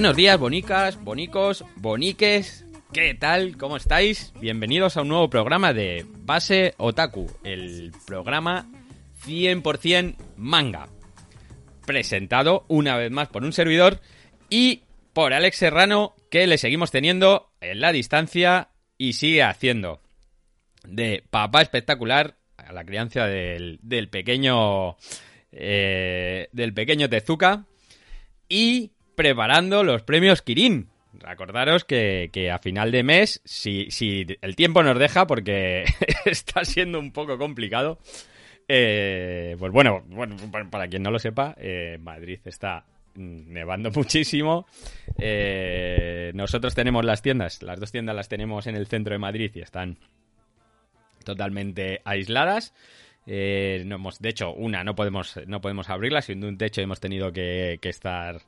Buenos días, bonicas, bonicos, boniques. ¿Qué tal? ¿Cómo estáis? Bienvenidos a un nuevo programa de Base Otaku, el programa 100% manga. Presentado una vez más por un servidor y por Alex Serrano, que le seguimos teniendo en la distancia y sigue haciendo de papá espectacular a la crianza del, pequeño eh, del pequeño Tezuka y preparando los premios Kirin. Recordaros que, a final de mes, si, el tiempo nos deja, porque está siendo un poco complicado, eh, pues bueno, para- quien no lo sepa, eh, Madrid está nevando muchísimo. Eh, nosotros tenemos las tiendas, las dos tiendas las tenemos en el centro de Madrid y están totalmente aisladas. No hemos, de hecho, una no podemos, no podemos abrirla, siendo un techo hemos tenido que estar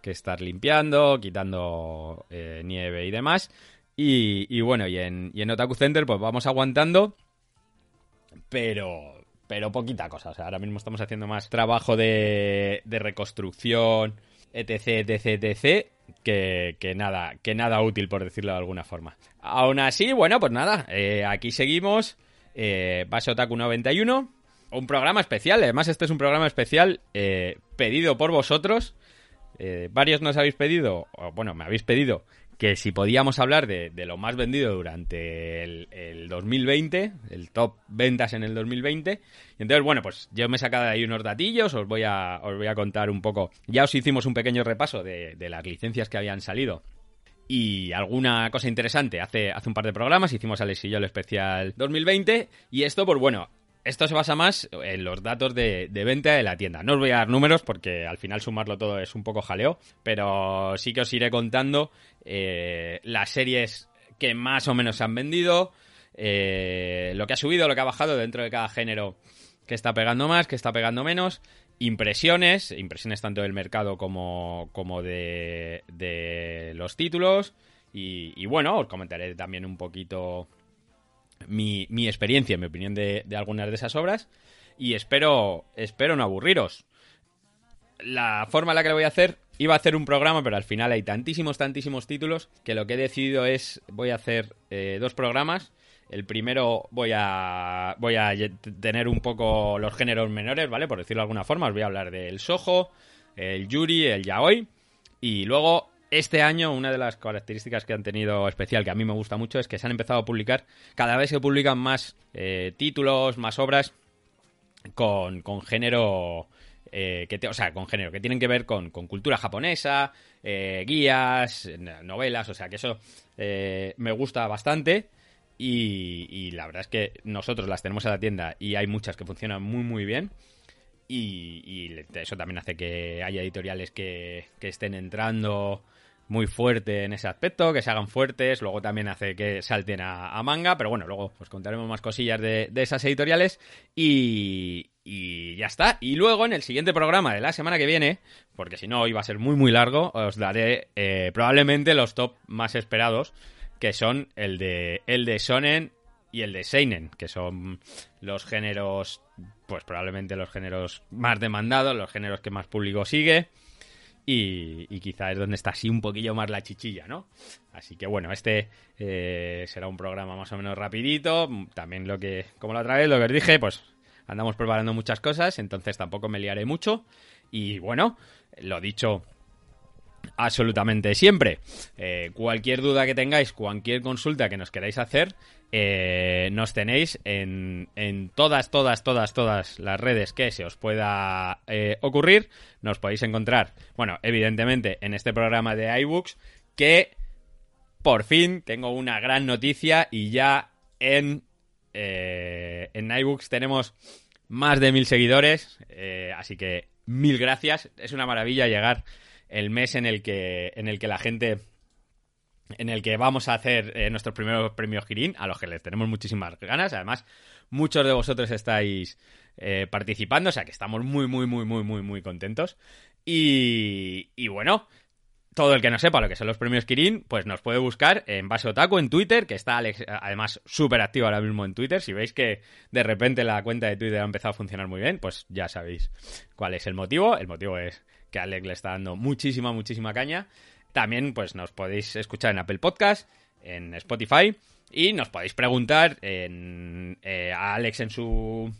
que estar limpiando, quitando eh, nieve y demás. Y, bueno, y en, Otaku Center pues vamos aguantando, pero pero poquita cosa. O sea, ahora mismo estamos haciendo más trabajo de, de reconstrucción, etc, etc, etc, que, que nada, que nada útil, por decirlo de alguna forma. Aún así, bueno, pues nada, eh, aquí seguimos. Eh, Base Otaku 91. Un programa especial, además este es un programa especial eh, pedido por vosotros. Eh, varios nos habéis pedido, o bueno, me habéis pedido que si podíamos hablar de, lo más vendido durante el, el 2020, el top ventas en el 2020. Y entonces, bueno, pues yo me he sacado de ahí unos datillos, os voy a, os voy a contar un poco. Ya os hicimos un pequeño repaso de, de las licencias que habían salido y alguna cosa interesante. Hace, hace un par de programas hicimos Alex y yo el especial 2020 y esto, pues bueno, esto se basa más en los datos de, venta de la tienda. No os voy a dar números porque al final sumarlo todo es un poco jaleo, pero sí que os iré contando eh, las series que más o menos se han vendido, eh, lo que ha subido, lo que ha bajado dentro de cada género que está pegando más, que está pegando menos, impresiones, impresiones tanto del mercado como, como de, de los títulos. Y, y bueno, os comentaré también un poquito mi, mi experiencia, mi opinión de, de algunas de esas obras. Y espero, espero no aburriros. La forma en la que lo voy a hacer, iba a hacer un programa, pero al final hay tantísimos, tantísimos títulos que lo que he decidido es, voy a hacer eh, dos programas. El primero voy a voy a tener un poco los géneros menores, ¿vale? Por decirlo de alguna forma, os voy a hablar del sojo, el yuri, el yaoi y luego este año una de las características que han tenido especial que a mí me gusta mucho es que se han empezado a publicar, cada vez se publican más eh, títulos, más obras con, con género eh, que te- o sea, con género que tienen que ver con, cultura japonesa, eh, guías, novelas, o sea, que eso eh, me gusta bastante. Y, y la verdad es que nosotros las tenemos en la tienda y hay muchas que funcionan muy muy bien. Y, y eso también hace que haya editoriales que, que estén entrando muy fuerte en ese aspecto, que se hagan fuertes, luego también hace que salten a, manga, pero bueno, luego os contaremos más cosillas de, de esas editoriales y, y ya está. Y luego en el siguiente programa de la semana que viene, porque si no iba a ser muy muy largo, os daré eh, probablemente los top más esperados, que son el de, el de Shonen y el de Seinen, que son los géneros, pues probablemente los géneros más demandados, los géneros que más público sigue. Y, y quizá es donde está así un poquillo más la chichilla, ¿no? Así que bueno, este eh, será un programa más o menos rapidito. También lo que, como la otra vez, lo que os dije, pues andamos preparando muchas cosas, entonces tampoco me liaré mucho. Y bueno, lo dicho absolutamente siempre. Eh, cualquier duda que tengáis, cualquier consulta que nos queráis hacer, eh, nos tenéis en, en todas, todas, todas, todas las redes que se os pueda eh, ocurrir. Nos podéis encontrar, bueno, evidentemente en este programa de iBooks, que por fin tengo una gran noticia y ya en, eh, en iBooks tenemos más de mil seguidores, así que mil gracias. Es una maravilla llegar el mes en el que, en el que la gente en el que vamos a hacer eh, nuestros primeros premios Kirin, a los que les tenemos muchísimas ganas. Además, muchos de vosotros estáis eh, participando, o sea que estamos muy, muy, muy, muy, muy, muy contentos. Y, y bueno, todo el que no sepa lo que son los premios Kirin, pues nos puede buscar en Base Otaku en Twitter, que está Alex, además súper activo ahora mismo en Twitter. Si veis que de repente la cuenta de Twitter ha empezado a funcionar muy bien, pues ya sabéis cuál es el motivo. El motivo es que Alex le está dando muchísima, muchísima caña. También, pues nos podéis escuchar en Apple Podcast, en Spotify, y nos podéis preguntar en, eh, a Alex en su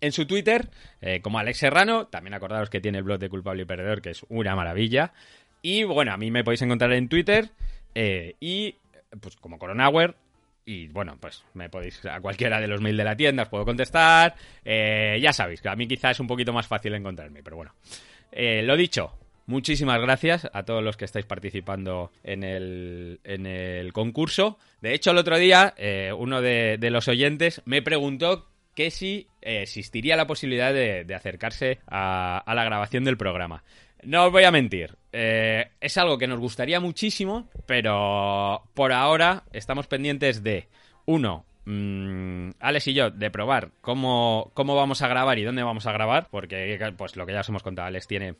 en su Twitter, eh, como Alex Serrano. También acordaros que tiene el blog de Culpable y Perdedor, que es una maravilla. Y bueno, a mí me podéis encontrar en Twitter eh, y pues como Coronauer. Y bueno, pues me podéis a cualquiera de los mails de la tienda os puedo contestar. Ya sabéis que a mí quizás es un poquito más fácil encontrarme, pero bueno. Lo dicho, muchísimas gracias a todos los que estáis participando en el, en el concurso. De hecho, el otro día eh, uno de, los oyentes me preguntó que si eh, existiría la posibilidad de, acercarse a, a la grabación del programa. No os voy a mentir. eh, es algo que nos gustaría muchísimo, pero por ahora estamos pendientes de, uno, mm, Alex y yo, de probar cómo, cómo vamos a grabar y dónde vamos a grabar, porque pues lo que ya os hemos contado, Alex tiene...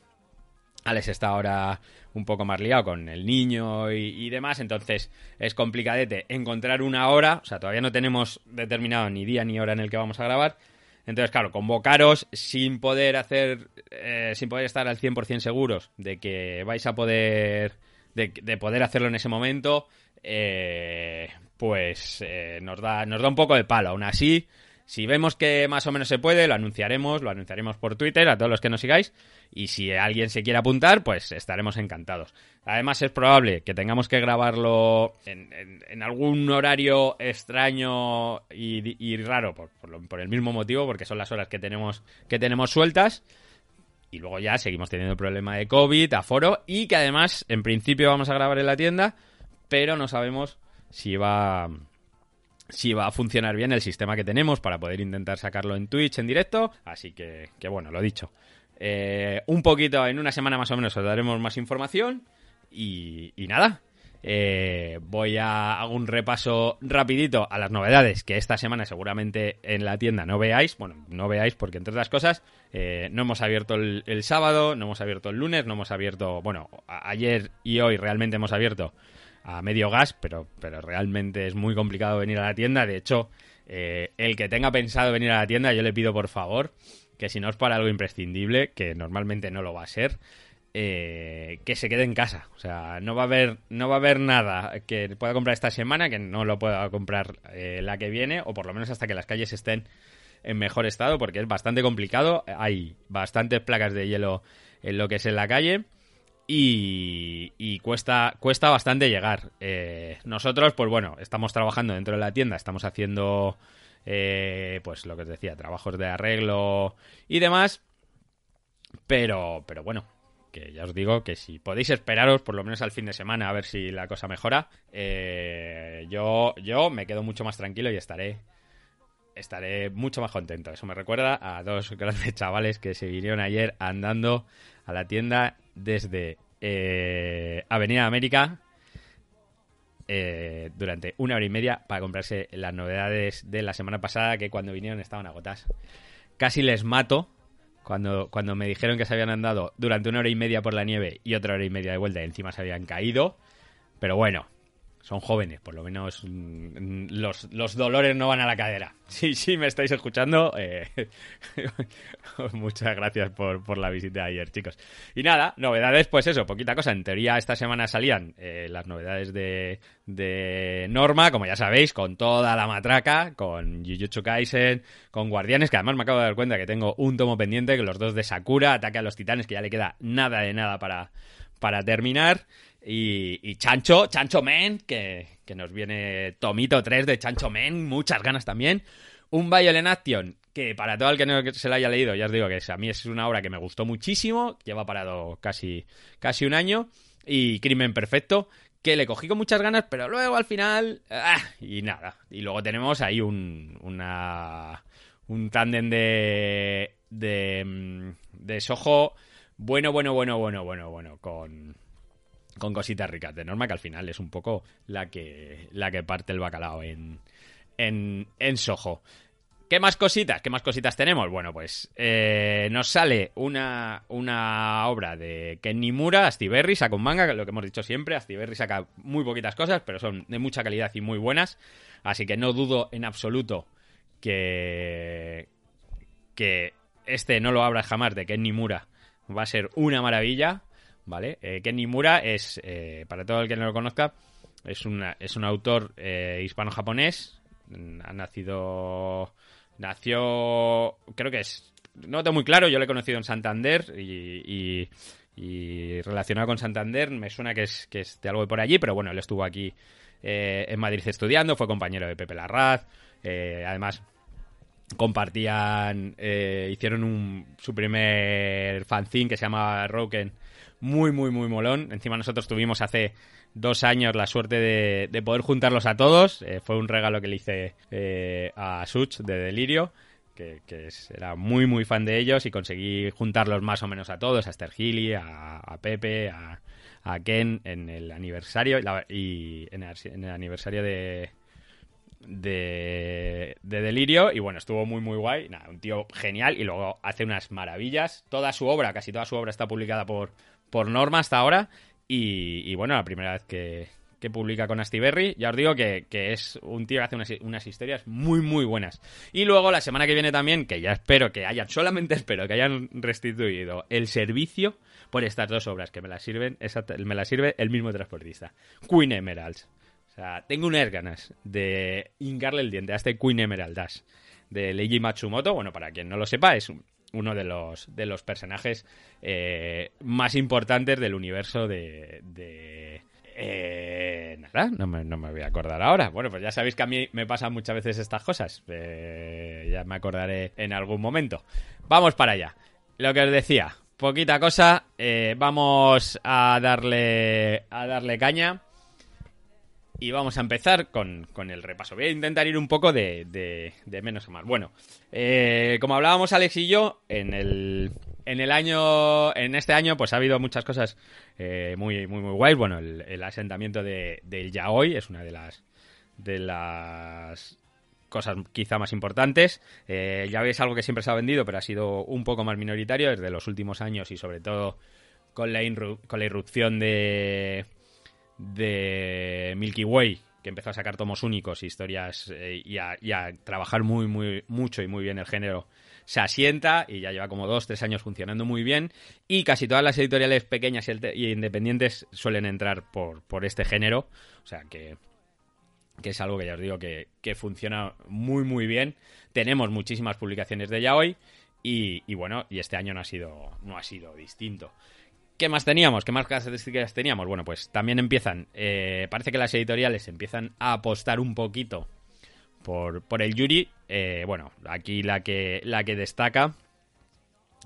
Alex está ahora un poco más liado con el niño y, demás, entonces es complicadete encontrar una hora, o sea, todavía no tenemos determinado ni día ni hora en el que vamos a grabar, entonces, claro, convocaros sin poder hacer, eh, sin poder estar al 100% seguros de que vais a poder, de, de poder hacerlo en ese momento, eh, pues eh, nos, da, nos da un poco de palo. Aún así, si vemos que más o menos se puede, lo anunciaremos, lo anunciaremos por Twitter a todos los que nos sigáis. Y si alguien se quiere apuntar, pues estaremos encantados. Además, es probable que tengamos que grabarlo en, algún horario extraño y, raro, por el mismo motivo, porque son las horas que tenemos, que tenemos sueltas. Y luego ya seguimos teniendo el problema de COVID, aforo, y que además, en principio, vamos a grabar en la tienda, pero no sabemos si va si va a funcionar bien el sistema que tenemos para poder intentar sacarlo en Twitch en directo. Así que, bueno, lo dicho. Eh, un poquito, en una semana más o menos os daremos más información. Y, y nada. Eh, voy a hago un repaso rapidito a las novedades que esta semana seguramente en la tienda no veáis. Bueno, no veáis porque entre otras cosas eh, no hemos abierto el, sábado, no hemos abierto el lunes, no hemos abierto, bueno, ayer y hoy realmente hemos abierto a medio gas, pero, pero realmente es muy complicado venir a la tienda. De hecho, eh, el que tenga pensado venir a la tienda, yo le pido por favor que si no es para algo imprescindible, que normalmente no lo va a ser, eh, que se quede en casa. O sea, no va a haber, no va a haber nada que pueda comprar esta semana que no lo pueda comprar eh, la que viene, o por lo menos hasta que las calles estén en mejor estado, porque es bastante complicado. Hay bastantes placas de hielo en lo que es en la calle y, y cuesta, cuesta bastante llegar. Eh, nosotros, pues bueno, estamos trabajando dentro de la tienda, estamos haciendo, eh, pues lo que os decía, trabajos de arreglo y demás, pero, pero bueno, que ya os digo que si podéis esperaros por lo menos al fin de semana a ver si la cosa mejora, eh, yo, yo me quedo mucho más tranquilo y estaré estaré mucho más contento. Eso me recuerda a dos grandes chavales que se vinieron ayer andando a la tienda desde eh, Avenida América eh, durante una hora y media para comprarse las novedades de la semana pasada que cuando vinieron estaban agotadas. Casi les mato cuando, cuando me dijeron que se habían andado durante una hora y media por la nieve y otra hora y media de vuelta y encima se habían caído. Pero bueno, son jóvenes, por lo menos mm, los, los dolores no van a la cadera. Sí, sí, me estáis escuchando. eh, muchas gracias por, por la visita ayer, chicos. Y nada, novedades, pues eso, poquita cosa. En teoría, esta semana salían eh, las novedades de, de Norma, como ya sabéis, con toda la matraca, con Jujutsu Kaisen, con Guardianes, que además me acabo de dar cuenta que tengo un tomo pendiente, que los dos de Sakura, Ataque a los Titanes, que ya le queda nada de nada para, para terminar. Y, y Chancho, Chancho Men, que, que nos viene Tomito 3 de Chancho Men, muchas ganas también. Un Violent Action, que para todo el que no se lo haya leído, ya os digo que a mí es una obra que me gustó muchísimo, lleva parado casi, casi un año. Y Crimen Perfecto, que le cogí con muchas ganas, pero luego al final. ¡ah! y nada. Y luego tenemos ahí un, una, un tándem de, de, mm, de Soho bueno, bueno, bueno, bueno, bueno, bueno, con, con cositas ricas de norma, que al final es un poco la que, la que parte el bacalao en, en, en Soho. ¿Qué más cositas? ¿Qué más cositas tenemos? Bueno, pues eh, nos sale una, una obra de Ken Nimura, Astiberri, saca un manga, lo que hemos dicho siempre, Astiberri saca muy poquitas cosas, pero son de mucha calidad y muy buenas, así que no dudo en absoluto que, que este no lo abra jamás de Ken Nimura va a ser una maravilla, ¿vale? Eh, Ken Nimura es, eh, para todo el que no lo conozca, es, una, es un autor eh, hispano-japonés, ha nacido Nació, creo que es, no tengo muy claro, yo lo he conocido en Santander y, relacionado con Santander me suena que es, que es de algo de por allí, pero bueno, él estuvo aquí eh, en Madrid estudiando, fue compañero de Pepe Larraz, además compartían, hicieron un, su primer fanzine que se llama Roken, muy, muy, muy molón. Encima nosotros tuvimos hace dos años la suerte de, poder juntarlos a todos. Eh, fue un regalo que le hice eh, a Such de Delirio, que, era muy, muy fan de ellos y conseguí juntarlos más o menos a todos, a Esther Gilly, a, Pepe, a, Ken en el aniversario y en el, aniversario de, de, Delirio y bueno, estuvo muy muy guay, Nada, un tío genial y luego hace unas maravillas, toda su obra, casi toda su obra está publicada por, por Norma hasta ahora y, bueno, la primera vez que, publica con Astiberri. Ya os digo que, es un tío que hace unas, historias muy, muy buenas. Y luego la semana que viene también, que ya espero que hayan, solamente espero que hayan restituido el servicio por estas dos obras que me las sirven, me las sirve el mismo transportista. Queen Emeralds. O sea, tengo unas ganas de hincarle el diente a este Queen Emerald Dash de Leiji Matsumoto. Bueno, para quien no lo sepa, es uno de los, de los personajes eh, más importantes del universo de... Eh, nada, no me, no me, voy a acordar ahora. Bueno, pues ya sabéis que a mí me pasan muchas veces estas cosas. Eh, ya me acordaré en algún momento. Vamos para allá. Lo que os decía, poquita cosa. vamos a darle, a darle caña. Y vamos a empezar con, el repaso. Voy a intentar ir un poco de, menos a más. Bueno, eh, como hablábamos Alex y yo, en el, en el año, en este año, pues ha habido muchas cosas eh, muy, muy, muy guays. Bueno, el, asentamiento de, del Yaoi es una de las, de las cosas quizá más importantes. Eh, ya veis algo que siempre se ha vendido, pero ha sido un poco más minoritario desde los últimos años y sobre todo con la, con la irrupción de de Milky Way, que empezó a sacar tomos únicos, historias eh, y, a, trabajar muy, muy, mucho y muy bien el género, se asienta y ya lleva como dos, tres años funcionando muy bien. Y casi todas las editoriales pequeñas y, independientes suelen entrar por, por este género. O sea que, que es algo que ya os digo que, que funciona muy, muy bien. Tenemos muchísimas publicaciones de ya hoy. Y, y, bueno, y este año no ha sido, no ha sido distinto. ¿Qué más teníamos? ¿Qué más características teníamos? Bueno, pues también empiezan, eh, parece que las editoriales empiezan a apostar un poquito por, por el Yuri. Eh, bueno, aquí la que, la que destaca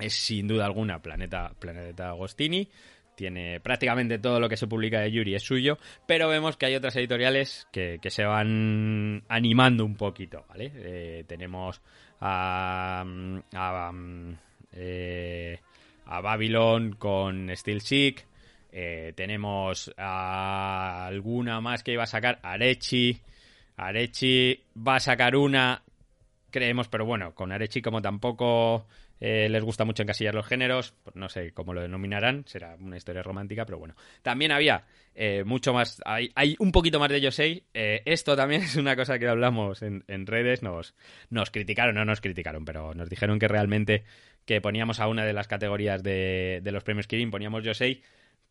es sin duda alguna Planeta, Planeta Agostini. Tiene prácticamente todo lo que se publica de Yuri es suyo, pero vemos que hay otras editoriales que, se van animando un poquito, ¿vale? Eh, tenemos a, a, a Babylon con Steel Chic. Eh, tenemos a alguna más que iba a sacar, Arechi. Arechi va a sacar una, creemos, pero bueno, con Arechi como tampoco eh, les gusta mucho encasillar los géneros, pues no sé cómo lo denominarán, será una historia romántica, pero bueno. También había eh, mucho más, hay, un poquito más de Yosei. esto también es una cosa que hablamos en, en redes, nos, nos criticaron, no nos criticaron, pero nos dijeron que realmente que poníamos a una de las categorías de, los premios Kirin, poníamos Yosei,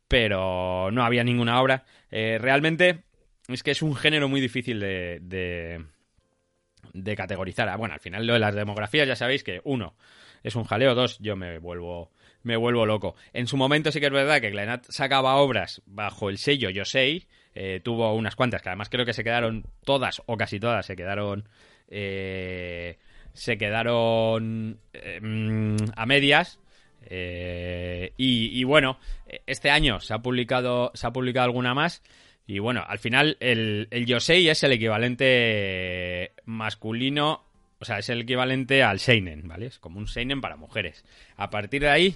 pero no había ninguna obra. Eh, realmente es que es un género muy difícil de, de, categorizar. Ah, bueno, al final lo de las demografías ya sabéis que uno es un jaleo, dos yo me vuelvo me vuelvo loco. En su momento sí que es verdad que Glenat sacaba obras bajo el sello Yosei, eh, tuvo unas cuantas que además creo que se quedaron todas o casi todas se quedaron eh, se quedaron em, a medias. Eh, y, bueno, este año se ha publicado, se ha publicado alguna más. Y bueno, al final el, el Yosei es el equivalente masculino, o sea, es el equivalente al Seinen, ¿vale? Es como un Seinen para mujeres. A partir de ahí,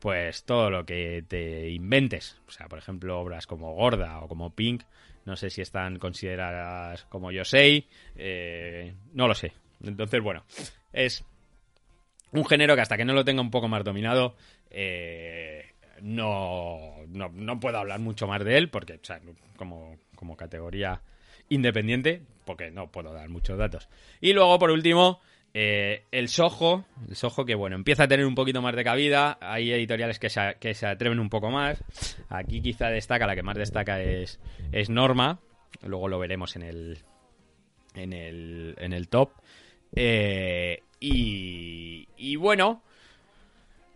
pues todo lo que te inventes. O sea, por ejemplo, obras como Gorda o como Pink, no sé si están consideradas como Yosei, eh, no lo sé. Entonces, bueno, es un género que hasta que no lo tenga un poco más dominado, eh, no, no, no puedo hablar mucho más de él, porque, o sea, como, como categoría independiente, porque no puedo dar muchos datos. Y luego, por último, eh, el Soho, el Soho que bueno, empieza a tener un poquito más de cabida, hay editoriales que se, que se atreven un poco más, aquí quizá destaca, la que más destaca es, es Norma, luego lo veremos en el, en el, en el top. Eh, y, bueno,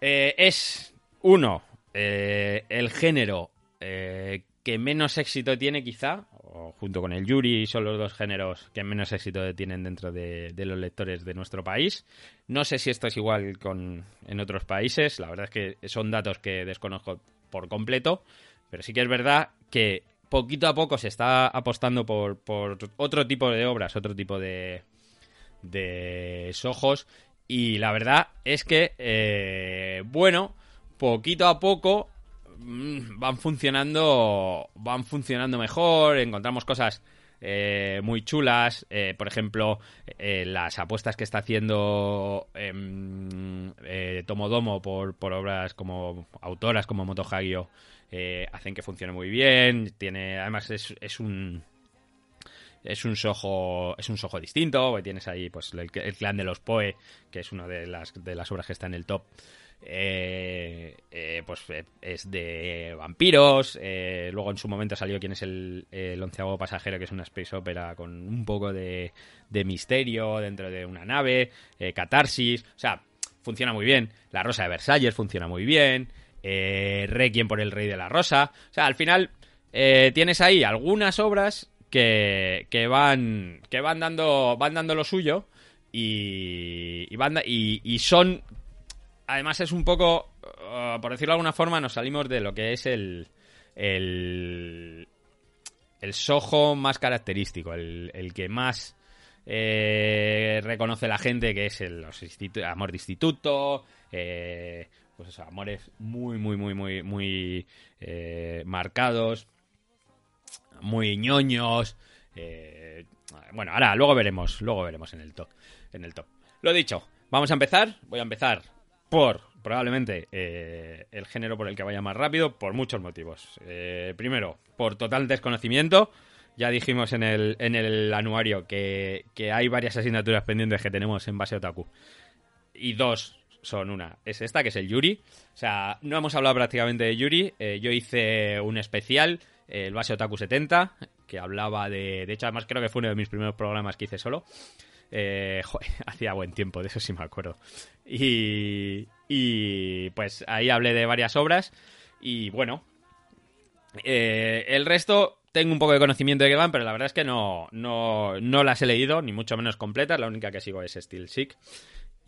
eh, es uno, eh, el género eh, que menos éxito tiene quizá, o junto con el Yuri, son los dos géneros que menos éxito tienen dentro de, de los lectores de nuestro país. No sé si esto es igual con, en otros países, la verdad es que son datos que desconozco por completo, pero sí que es verdad que poquito a poco se está apostando por, por otro tipo de obras, otro tipo de, de ojos y la verdad es que, eh, bueno, poquito a poco mm, van funcionando van funcionando mejor. Encontramos cosas eh, muy chulas. Eh, por ejemplo las apuestas que está haciendo em, Tomodomo por, por obras como autoras como Moto Hagio hacen que funcione muy bien. Tiene además es, es un es un sojo es un sojo distinto tienes ahí pues el, clan de los Poe que es una de las de las obras que está en el top eh, eh, pues eh, es de vampiros. eh, luego en su momento salió quien es el, el onceavo pasajero, que es una space opera con un poco de, de misterio dentro de una nave, eh, catarsis. O sea, funciona muy bien. La Rosa de Versalles funciona muy bien. Eh, Requiem por el Rey de la Rosa. O sea, al final tienes ahí algunas obras que, que van que van dando van dando lo suyo y, van y, y son además es un poco, uh, por decirlo de alguna forma, nos salimos de lo que es el el, el sojo más característico, el, el que más eh, reconoce la gente, que es el los amor de instituto, eh, pues eso, amores muy, muy, muy, muy, muy eh, marcados, muy ñoños. eh, bueno, ahora luego veremos, luego veremos en el top, en el top. Lo dicho, vamos a empezar. Voy a empezar por probablemente eh, el género por el que vaya más rápido, por muchos motivos. Eh, primero, por total desconocimiento. Ya dijimos en el, en el anuario que, que hay varias asignaturas pendientes que tenemos en base otaku. Y dos son una. Es esta, que es el Yuri. O sea, no hemos hablado prácticamente de Yuri. Eh, yo hice un especial, el base otaku 70, que hablaba de... De hecho, además creo que fue uno de mis primeros programas que hice solo. Eh, hacía buen tiempo, de eso sí me acuerdo. Y, y pues ahí hablé de varias obras. Y bueno, eh, el resto tengo un poco de conocimiento de que van, pero la verdad es que no, no, no las he leído, ni mucho menos completas. La única que sigo es Steel Sick.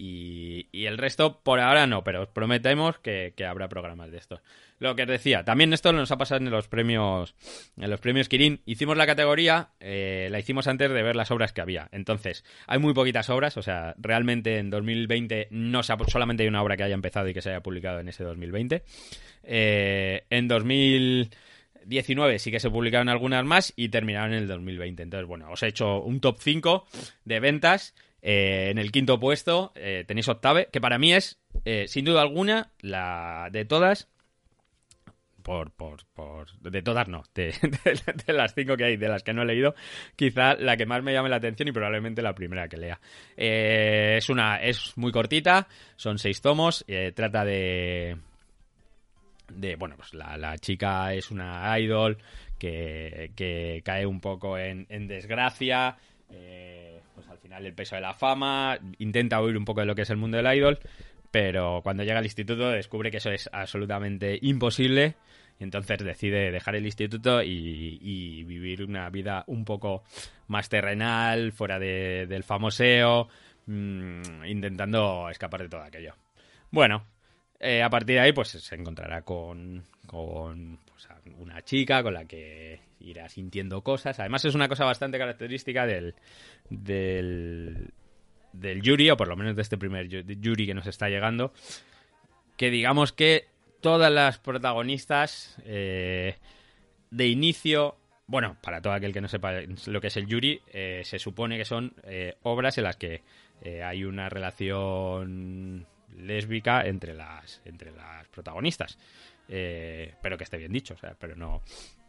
Y, el resto por ahora no, pero os prometemos que, que habrá programas de estos. Lo que os decía, también esto nos ha pasado en los premios en los premios Kirin. Hicimos la categoría, eh, la hicimos antes de ver las obras que había. Entonces, hay muy poquitas obras, o sea, realmente en 2020 no se ha- solamente hay una obra que haya empezado y que se haya publicado en ese 2020. Eh, en 2019 sí que se publicaron algunas más y terminaron en el 2020. Entonces, bueno, os he hecho un top 5 de ventas. Eh, en el quinto puesto eh, tenéis Octave, que para mí es, eh, sin duda alguna, la de todas. Por, por, por, de todas no, de, las cinco que hay, de las que no he leído, quizá la que más me llame la atención y probablemente la primera que lea. Eh, es una, es muy cortita, son seis tomos, trata de, de bueno pues la, la chica es una idol que, que cae un poco en desgracia eh, pues al final el peso de la fama intenta huir un poco de lo que es el mundo del idol pero cuando llega al instituto descubre que eso es absolutamente imposible y entonces decide dejar el instituto y, vivir una vida un poco más terrenal fuera de- del famoseo mm, intentando escapar de todo aquello. Bueno eh, a partir de ahí, pues se encontrará con, con pues, una chica con la que irá sintiendo cosas. Además, es una cosa bastante característica del, del, del Yuri, o por lo menos de este primer yu- Yuri que nos está llegando, que digamos que todas las protagonistas eh, de inicio, bueno, para todo aquel que no sepa lo que es el Yuri, eh, se supone que son eh, obras en las que eh, hay una relación lésbica entre las, entre las protagonistas. Eh, pero que esté bien dicho, o sea, pero no,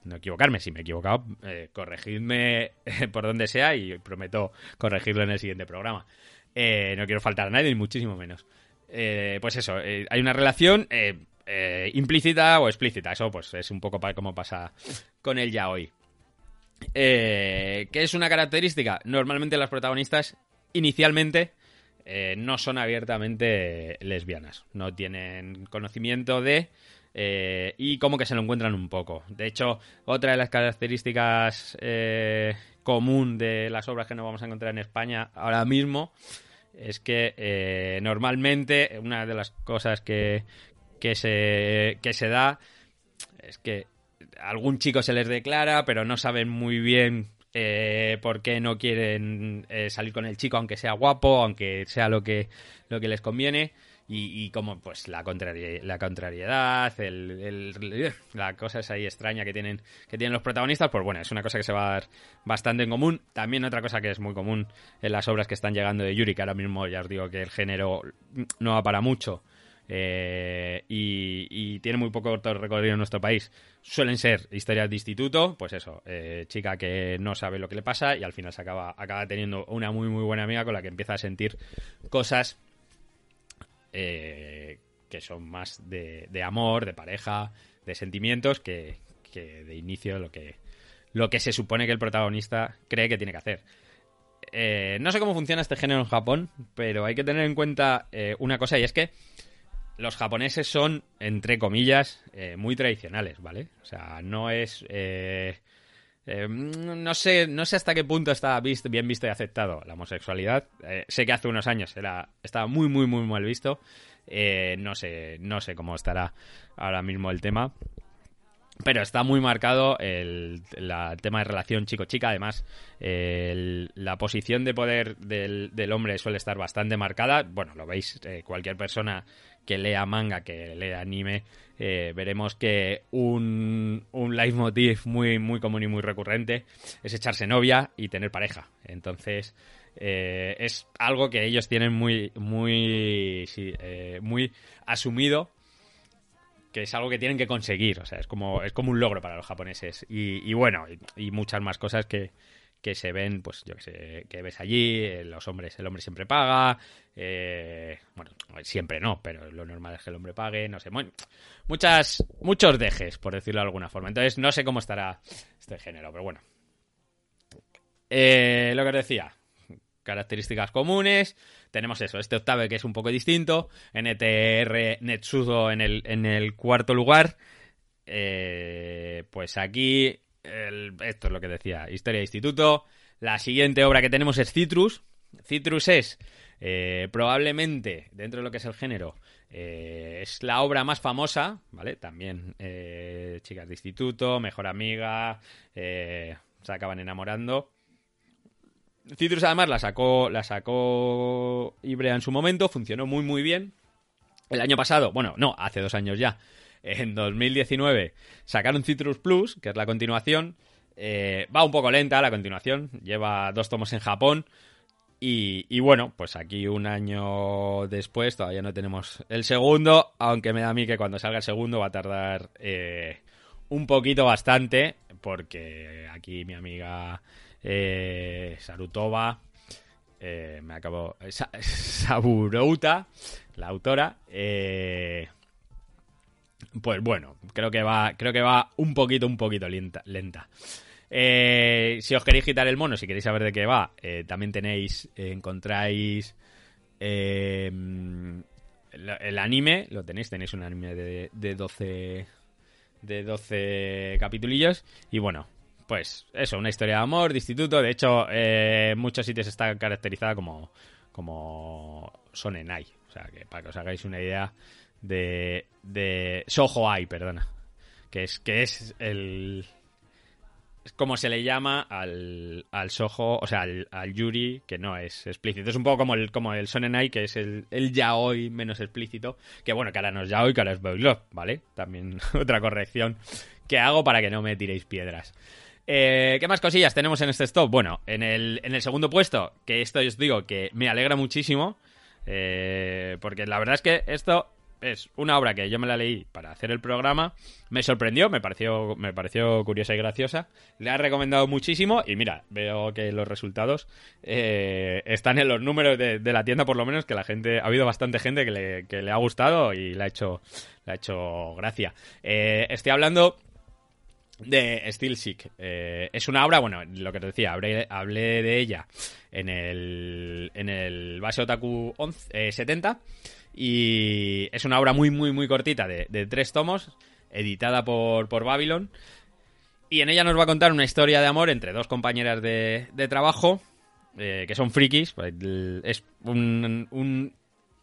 no equivocarme. Si me he equivocado, eh, corregidme por donde sea y prometo corregirlo en el siguiente programa. Eh, no quiero faltar a nadie, ni muchísimo menos. Eh, pues eso, eh, hay una relación implícita o explícita. Eso pues es un poco como pasa con el ya hoy. ¿Qué es una característica? Normalmente las protagonistas inicialmente no son abiertamente lesbianas. No tienen conocimiento de... eh, y como que se lo encuentran un poco. De hecho, otra de las características eh, común de las obras que nos vamos a encontrar en España ahora mismo es que eh, normalmente una de las cosas que, que, se, que se da es que algún chico se les declara, pero no saben muy bien eh, por qué no quieren salir con el chico, aunque sea guapo, aunque sea lo que, lo que les conviene. Y, como pues la, contrari- la contrariedad, el- la cosa esa ahí extraña que tienen, que tienen los protagonistas, pues bueno, es una cosa que se va a dar bastante en común. También otra cosa que es muy común en las obras que están llegando de Yuri, que ahora mismo ya os digo que el género no va para mucho, eh, y, y tiene muy poco recorrido en nuestro país. Suelen ser historias de instituto, pues eso, eh, chica que no sabe lo que le pasa y al final se acaba, acaba teniendo una muy muy buena amiga con la que empieza a sentir cosas eh, que son más de, de amor, de pareja, de sentimientos que, que de inicio lo que, lo que se supone que el protagonista cree que tiene que hacer. Eh, no sé cómo funciona este género en Japón, pero hay que tener en cuenta eh, una cosa y es que los japoneses son, entre comillas, eh, muy tradicionales, ¿vale? O sea, no es... eh, no sé no sé hasta qué punto está visto- bien visto y aceptado la homosexualidad. Eh, sé que hace unos años era estaba muy, muy, muy mal visto. Eh, no sé no sé cómo estará ahora mismo el tema. Pero está muy marcado el, la- tema de relación chico-chica. Además, la posición de poder del, del hombre suele estar bastante marcada. Bueno, lo veis, eh, cualquier persona que lea manga, que lea anime, eh, veremos que un, un leitmotiv muy, muy común y muy recurrente es echarse novia y tener pareja. Entonces, eh, es algo que ellos tienen muy, muy, sí, eh, muy asumido que es algo que tienen que conseguir, o sea, es como, es como un logro para los japoneses. Y, y bueno, y, y muchas más cosas que, que se ven, pues yo que sé, que ves allí, eh, los hombres, el hombre siempre paga, eh, bueno, siempre no, pero lo normal es que el hombre pague, no sé, muchas, muchos dejes, por decirlo de alguna forma. Entonces, no sé cómo estará este género, pero bueno. Eh, lo que os decía, características comunes. Tenemos eso, este octave que es un poco distinto. NTR Netsudo en el, en el cuarto lugar. Pues aquí, esto es lo que decía, historia de instituto. La siguiente obra que tenemos es Citrus. Citrus es eh, probablemente, dentro de lo que es el género, eh, es la obra más famosa, ¿vale? También eh, chicas de instituto, mejor amiga, se acaban enamorando. Citrus además la sacó, la sacó Ibrea en su momento, funcionó muy muy bien. El año pasado, bueno, no, hace dos años ya, en 2019 sacaron Citrus Plus, que es la continuación. Eh, va un poco lenta la continuación, lleva dos tomos en Japón. Y, bueno, pues aquí un año después todavía no tenemos el segundo, aunque me da a mí que cuando salga el segundo va a tardar eh, un poquito bastante, porque aquí mi amiga eh, Sarutova, eh, me acabo. Sa- Saburouta, la autora, eh, pues bueno, creo que va, creo que va un poquito, un poquito lenta. Eh, si os queréis quitar el mono, si queréis saber de qué va, eh, también tenéis, eh, encontráis el, el anime, lo tenéis, tenéis un anime de, de 12 de 12 capitulillos y bueno, pues eso, una historia de amor, de instituto, de hecho eh, en muchos sitios está caracterizada como como Sonenai, o sea, que para que os hagáis una idea de de Soho Ai, perdona, que es que es el como se le llama al, al Soho, o sea, al, al Yuri, que no es explícito. Es un poco como el, como el Sonenai, que es el, el yaoi menos explícito. Que bueno, que ahora no es yaoi, que ahora es boy love, ¿vale? También otra corrección que hago para que no me tiréis piedras. Eh, ¿Qué más cosillas tenemos en este stop? Bueno, en el, en el segundo puesto, que esto os digo que me alegra muchísimo, eh, porque la verdad es que esto es una obra que yo me la leí para hacer el programa, me sorprendió, me pareció, me pareció curiosa y graciosa, le ha recomendado muchísimo y mira, veo que los resultados eh, están en los números de, de la tienda por lo menos, que la gente, ha habido bastante gente que le, que le ha gustado y le ha hecho, le ha hecho gracia. Eh, estoy hablando de Steel Sick. Eh, es una obra, bueno, lo que te decía, hablé, hablé de ella en el, en el Base Otaku 11, eh, 70 y es una obra muy, muy, muy cortita de, tres tomos, editada por, por Babylon. Y en ella nos va a contar una historia de amor entre dos compañeras de, trabajo eh, que son frikis. Es un, un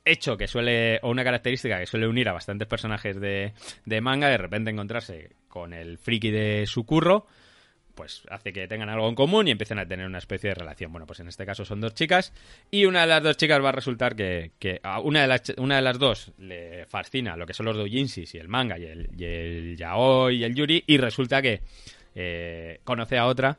hecho que suele, o una característica que suele unir a bastantes personajes de, de manga, de repente encontrarse con el friki de su curro, pues hace que tengan algo en común y empiecen a tener una especie de relación. Bueno, pues en este caso son dos chicas y una de las dos chicas va a resultar que, que una, de las, una de las dos le fascina lo que son los doujinshis y el manga y el, y el yaoi y el yuri y resulta que eh, conoce a otra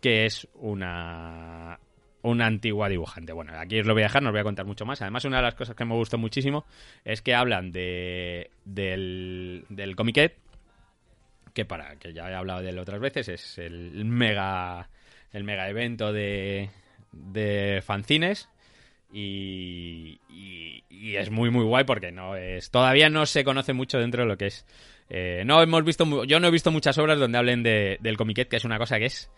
que es una una antigua dibujante. Bueno, aquí os lo voy a dejar, no os voy a contar mucho más. Además, una de las cosas que me gustó muchísimo es que hablan de del, del Comiquet, que para que ya he hablado de él otras veces, es el mega el mega evento de, de fanzines. Y, y, es muy muy guay porque no es todavía no se conoce mucho dentro de lo que es eh, no hemos visto yo no he visto muchas obras donde hablen de, del comiquet que es una cosa que es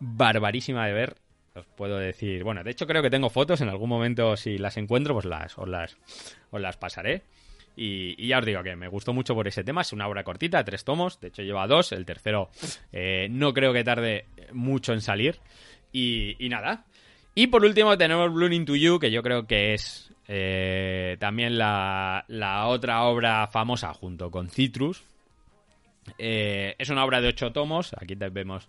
barbarísima de ver os puedo decir bueno de hecho creo que tengo fotos en algún momento si las encuentro pues las os las os las pasaré y, ya os digo que me gustó mucho por ese tema. Es una obra cortita, tres tomos. De hecho, lleva dos. El tercero eh, no creo que tarde mucho en salir. Y, nada. Y por último tenemos Bloom Into You, que yo creo que es eh, también la, la otra obra famosa junto con Citrus. Eh, es una obra de ocho tomos. Aquí vemos.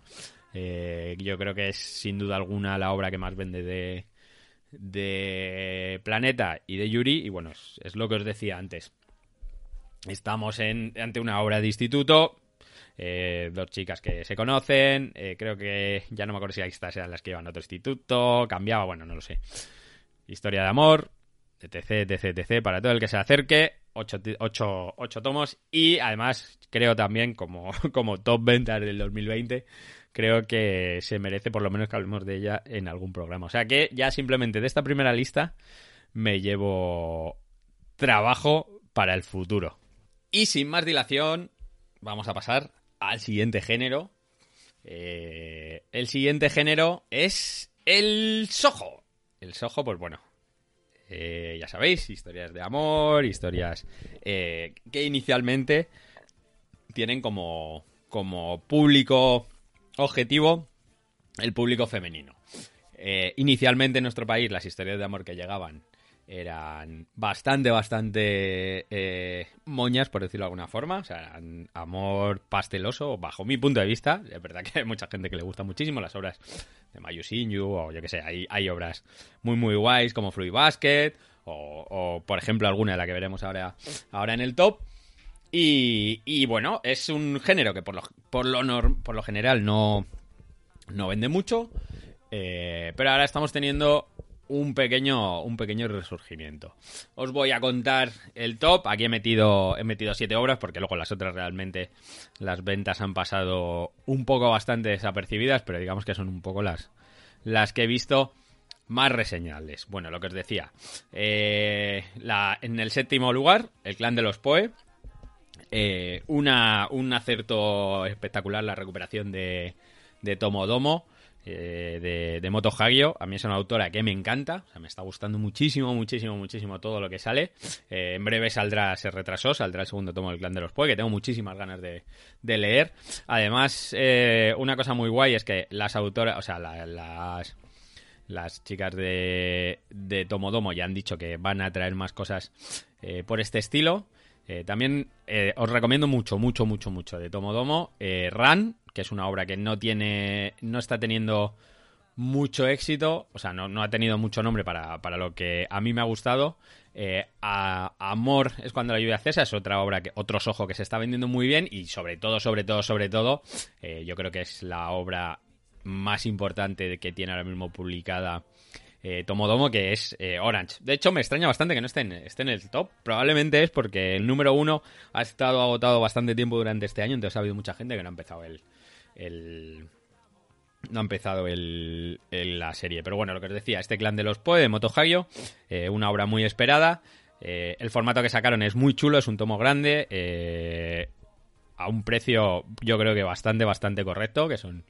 yo creo que es sin duda alguna la obra que más vende de, de Planeta y de Yuri. Y bueno, es, es lo que os decía antes. Estamos en, ante una obra de instituto. eh, dos chicas que se conocen. eh, creo que ya no me acuerdo si estas eran las que iban a otro instituto. Cambiaba, bueno, no lo sé. Historia de amor. etc, etc, etc. Para todo el que se acerque. Ocho, ocho- ocho tomos. Y además, creo también, como, como top ventas del 2020, creo que se merece por lo menos que hablemos de ella en algún programa. O sea que ya simplemente de esta primera lista me llevo trabajo para el futuro. Y sin más dilación, vamos a pasar al siguiente género. Eh, el siguiente género es el sojo. El sojo, pues bueno, eh, ya sabéis, historias de amor, historias eh, que inicialmente tienen como, como público objetivo el público femenino. Eh, inicialmente en nuestro país las historias de amor que llegaban eran bastante, bastante eh, moñas, por decirlo de alguna forma. O sea, eran amor pasteloso, bajo mi punto de vista. Es verdad que hay mucha gente que le gusta muchísimo las obras de Mayu Shinju, o yo que sé, hay, hay obras muy, muy guays como Fruit Basket, o, o, por ejemplo alguna de la que veremos ahora, ahora en el top. Y, bueno, es un género que por lo, por lo, por lo general no, no vende mucho, eh, pero ahora estamos teniendo un pequeño, un pequeño resurgimiento. Os voy a contar el top. Aquí he metido, he metido siete obras porque luego las otras realmente las ventas han pasado un poco bastante desapercibidas, pero digamos que son un poco las, las que he visto más reseñables. Bueno, lo que os decía. Eh, en el séptimo lugar, el clan de los Poe. Eh, una, un acerto espectacular la recuperación de, de Tomodomo, eh, de, Moto Hagio. A mí es una autora que me encanta, o sea, me está gustando muchísimo, muchísimo, muchísimo todo lo que sale. Eh, en breve saldrá, se retrasó, saldrá el segundo tomo del Clan de los Poe, que tengo muchísimas ganas de, de leer. Además, una cosa muy guay es que las autoras, o sea, la- las las chicas de, de Tomodomo ya han dicho que van a traer más cosas por este estilo. Eh, también eh, os recomiendo mucho, mucho, mucho, mucho de Tomodomo. Eh, Run, que es una obra que no tiene. no está teniendo mucho éxito. O sea, no, no ha tenido mucho nombre para, para lo que a mí me ha gustado. Eh, a- Amor es cuando la lluvia cesa, es otra obra que, otros ojo que se está vendiendo muy bien. Y sobre todo, sobre todo, sobre todo, yo creo que es la obra más importante que tiene ahora mismo publicada eh, Tomodomo, que es eh, Orange. De hecho, me extraña bastante que no esté en, el top. Probablemente es porque el número uno ha estado agotado bastante tiempo durante este año, entonces ha habido mucha gente que no ha empezado el... el no ha empezado el, la serie. Pero bueno, lo que os decía, este clan de los Poe de Moto Hagio, eh, una obra muy esperada. Eh, el formato que sacaron es muy chulo, es un tomo grande. a un precio, yo creo que bastante, bastante correcto, que son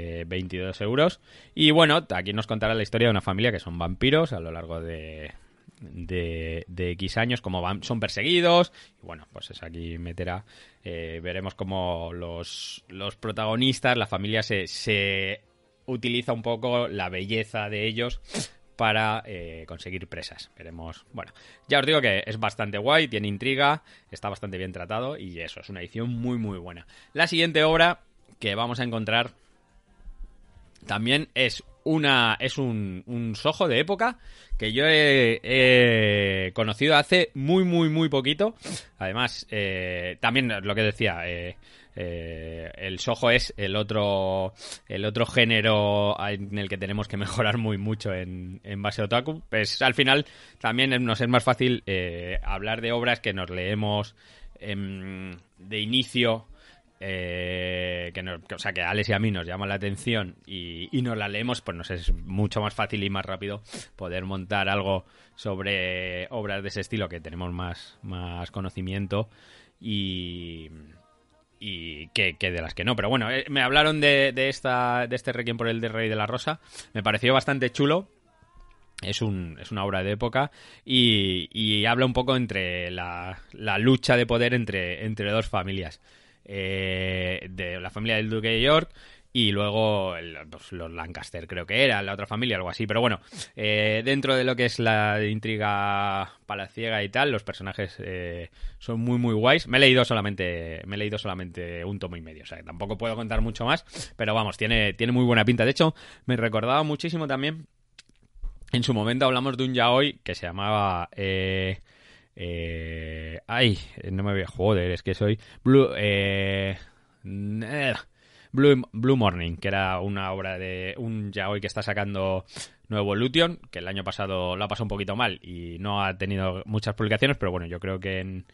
eh, 22 euros. Y bueno, aquí nos contará la historia de una familia que son vampiros a lo largo de, X años, como son perseguidos. Y bueno, pues es aquí meterá. eh, veremos cómo los, los protagonistas, la familia, se, se utiliza un poco la belleza de ellos para eh, conseguir presas. Veremos. Bueno, ya os digo que es bastante guay, tiene intriga, está bastante bien tratado y eso, es una edición muy, muy buena. La siguiente obra que vamos a encontrar también es una es un, un sojo de época que yo he, conocido hace muy muy muy poquito. Además eh, también lo que decía eh, eh, el sojo es el otro el otro género en el que tenemos que mejorar muy mucho en, en base a otaku. Pues al final también nos es más fácil eh, hablar de obras que nos leemos em, de inicio eh, que, nos, o sea, que a Alex y a mí nos llama la atención y, y nos la leemos, pues nos es mucho más fácil y más rápido poder montar algo sobre obras de ese estilo que tenemos más, más conocimiento y, y que, que de las que no. Pero bueno, eh, me hablaron de, de, esta, de este Requiem por el de Rey de la Rosa, me pareció bastante chulo. Es, un, es una obra de época y, y habla un poco entre la, la lucha de poder entre, entre dos familias. Eh, de la familia del Duque de York y luego los Lancaster, creo que era, la otra familia, algo así. Pero bueno, eh, dentro de lo que es la intriga palaciega y tal, los personajes eh, son muy, muy guays. Me he leído solamente, me he leído solamente un tomo y medio, o sea que tampoco puedo contar mucho más, pero vamos, tiene, tiene muy buena pinta. De hecho, me recordaba muchísimo también en su momento hablamos de un yaoi que se llamaba. Eh, eh, ay, no me voy a. Joder, es que soy. Blue. Eh, Blue, Blue Morning, que era una obra de un yaoi que está sacando Nuevo Evolution, que el año pasado lo ha pasado un poquito mal y no ha tenido muchas publicaciones, pero bueno, yo creo que en,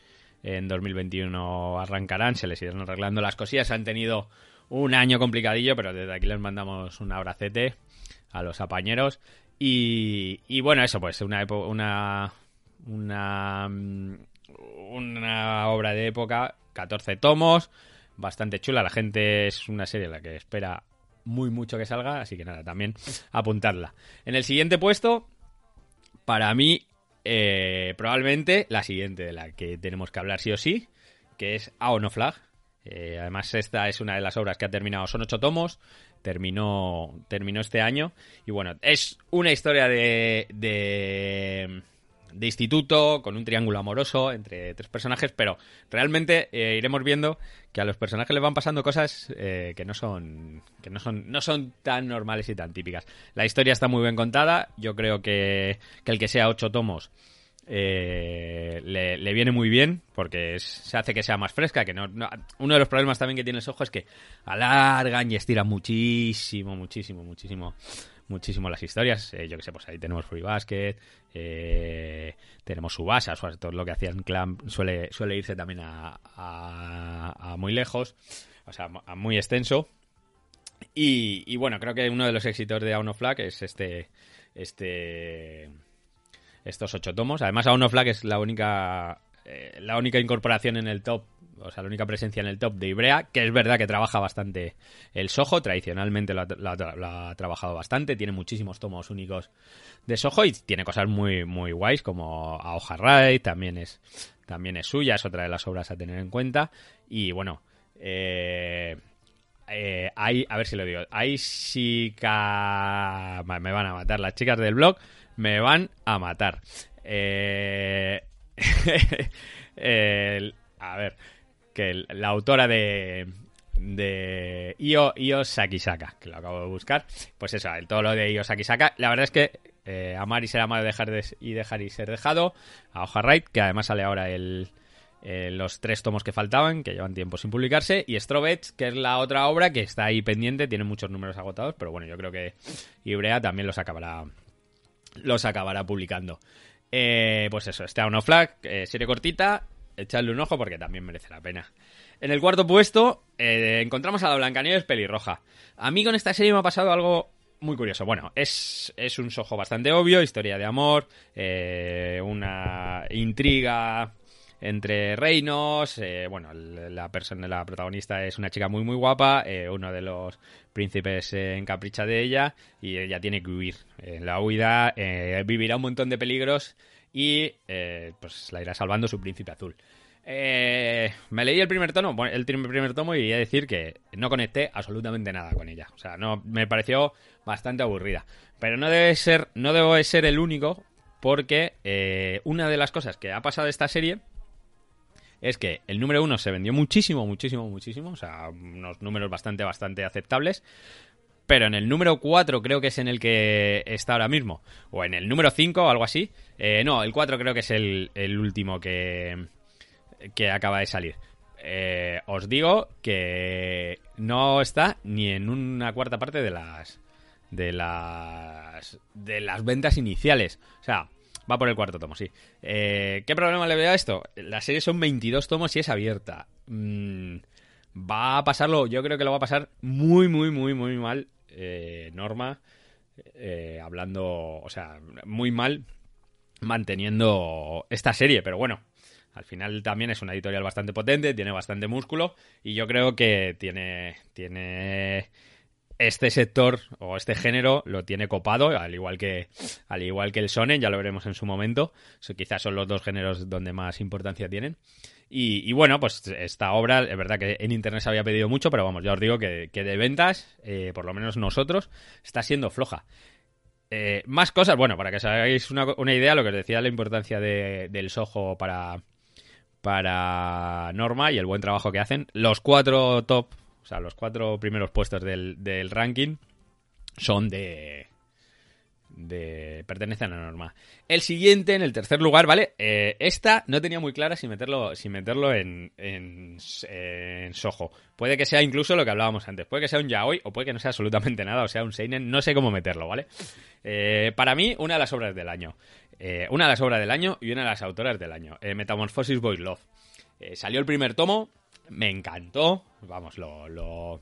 en 2021 arrancarán, se les irán arreglando las cosillas. Han tenido un año complicadillo, pero desde aquí les mandamos un abracete a los apañeros. Y, bueno, eso pues, una, una, una, mm, una obra de época, 14 tomos, bastante chula. La gente es una serie a la que espera muy mucho que salga, así que nada, también apuntarla. En el siguiente puesto, para mí, eh, probablemente la siguiente de la que tenemos que hablar sí o sí, que es Aono Flag. Eh, además, esta es una de las obras que ha terminado, son ocho tomos, terminó, terminó este año. Y bueno, es una historia de, de, de instituto con un triángulo amoroso entre tres personajes, pero realmente eh, iremos viendo que a los personajes les van pasando cosas eh, que no son que no son no son tan normales y tan típicas. La historia está muy bien contada, yo creo que, que el que sea ocho tomos eh, le, le viene muy bien porque se hace que sea más fresca. que no, no- Uno de los problemas también que tiene el ojo es que alargan y estiran muchísimo, muchísimo, muchísimo, muchísimo las historias. Eh, yo que sé, pues ahí tenemos Free Basket, eh, tenemos Subasa, todo lo que hacían Clan suele, suele irse también a, a- muy lejos, o sea, a muy extenso. Y, bueno, creo que uno de los éxitos de Auno Flag es este. Este estos ocho tomos. Además, Aon Flag es la única eh, la única incorporación en el top, o sea, la única presencia en el top de Ibrea, que es verdad que trabaja bastante el Soho, tradicionalmente lo ha, trabajado bastante, tiene muchísimos tomos únicos de Soho y tiene cosas muy muy guays como Aoja Rai, también es también es suya, es otra de las obras a tener en cuenta y bueno, eh, eh, hay, a ver si lo digo, hay chica... Me van a matar, las chicas del blog me van a matar. Eh, el- a ver, que la autora de de Io, Io Sakisaka, que lo acabo de buscar. Pues eso, el todo lo de Io Sakisaka. La verdad es que eh, amar y ser amado dejar de, y dejar y ser dejado. A Hoja Wright, que además sale ahora el, eh, los tres tomos que faltaban, que llevan tiempo sin publicarse. Y Strobets, que es la otra obra que está ahí pendiente, tiene muchos números agotados, pero bueno, yo creo que Ibrea también los acabará, los acabará publicando. Eh, pues eso, Stone of Flag, serie cortita, echadle un ojo porque también merece la pena. En el cuarto puesto eh, encontramos a la Blancanieves pelirroja. A mí con esta serie me ha pasado algo muy curioso. Bueno, es, es un sojo bastante obvio, historia de amor, eh, una intriga entre reinos. eh, bueno, la persona, la protagonista es una chica muy muy guapa. eh, uno de los príncipes se encapricha de ella y ella tiene que huir. En la huida eh, vivirá un montón de peligros y eh, pues la irá salvando su príncipe azul. Eh, me leí el primer tomo, bueno, el prim- primer tomo y voy a decir que no conecté absolutamente nada con ella. O sea, no me pareció bastante aburrida. Pero no debe ser, no debo de ser el único, porque eh, una de las cosas que ha pasado esta serie es que el número uno se vendió muchísimo, muchísimo, muchísimo. O sea, unos números bastante, bastante aceptables. Pero en el número 4 creo que es en el que está ahora mismo. O en el número 5 o algo así. Eh, no, el 4 creo que es el, el último que, que acaba de salir. Eh, os digo que no está ni en una cuarta parte de las de las de las ventas iniciales. O sea, va por el cuarto tomo, sí. Eh, ¿Qué problema le veo a esto? La serie son 22 tomos y es abierta. Mm, va a pasarlo, yo creo que lo va a pasar muy, muy, muy, muy mal. Eh, Norma, eh, hablando, o sea, muy mal manteniendo esta serie, pero bueno, al final también es una editorial bastante potente, tiene bastante músculo y yo creo que tiene tiene este sector o este género lo tiene copado, al igual que al igual que el shonen, ya lo veremos en su momento. Quizás son los dos géneros donde más importancia tienen. Y, bueno, pues esta obra, es verdad que en internet se había pedido mucho, pero vamos, ya os digo que, de ventas, eh, por lo menos nosotros, está siendo floja. Eh, más cosas, bueno, para que os hagáis una, idea, lo que os decía, la importancia de- del Soho para, para Norma y el buen trabajo que hacen. Los cuatro top, o sea, los cuatro primeros puestos del ranking son de, de pertenecen a Norma. El siguiente, en el tercer lugar, ¿vale? Eh, esta no tenía muy clara si meterlo, si meterlo en, en, en Soho. Puede que sea incluso lo que hablábamos antes. Puede que sea un yaoi o puede que no sea absolutamente nada, o sea, un seinen. No sé cómo meterlo, ¿vale? Eh, para mí, una de las obras del año. Eh, una de las obras del año y una de las autoras del año. Metamorphosis Boy Love. Salió el primer tomo, me encantó. Vamos, lo, lo,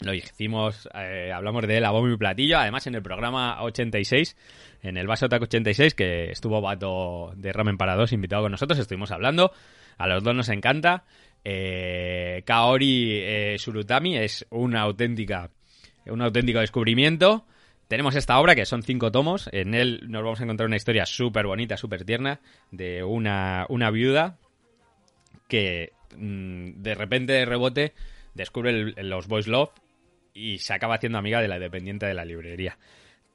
lo hicimos, eh, hablamos de él a bombo y platillo. Además, en el programa 86, en el Vaso Taco 86, que estuvo Vato de Ramen para dos invitado con nosotros, estuvimos hablando. A los dos nos encanta. Eh, Kaori eh, Surutami es una auténtica, un auténtico descubrimiento. Tenemos esta obra que son cinco tomos. En él nos vamos a encontrar una historia súper bonita, súper tierna de una, una viuda que mm, de repente de rebote descubre los Boys Love y se acaba haciendo amiga de la dependiente de la librería.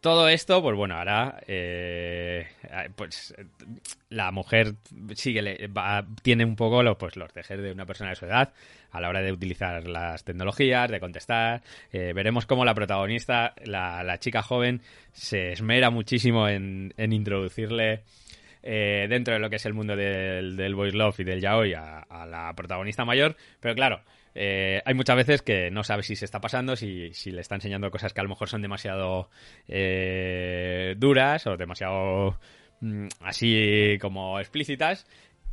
Todo esto, pues bueno, ahora eh, pues la mujer sigue le- va- tiene un poco los, pues, los dejes de una persona de su edad a la hora de utilizar las tecnologías, de contestar. Eh, veremos cómo la protagonista, la, la chica joven, se esmera muchísimo en, en introducirle eh, dentro de lo que es el mundo del, del boys love y del yaoi a, a la protagonista mayor, pero claro, eh, hay muchas veces que no sabes si se está pasando, si, si le está enseñando cosas que a lo mejor son demasiado eh, duras o demasiado mm, así como explícitas.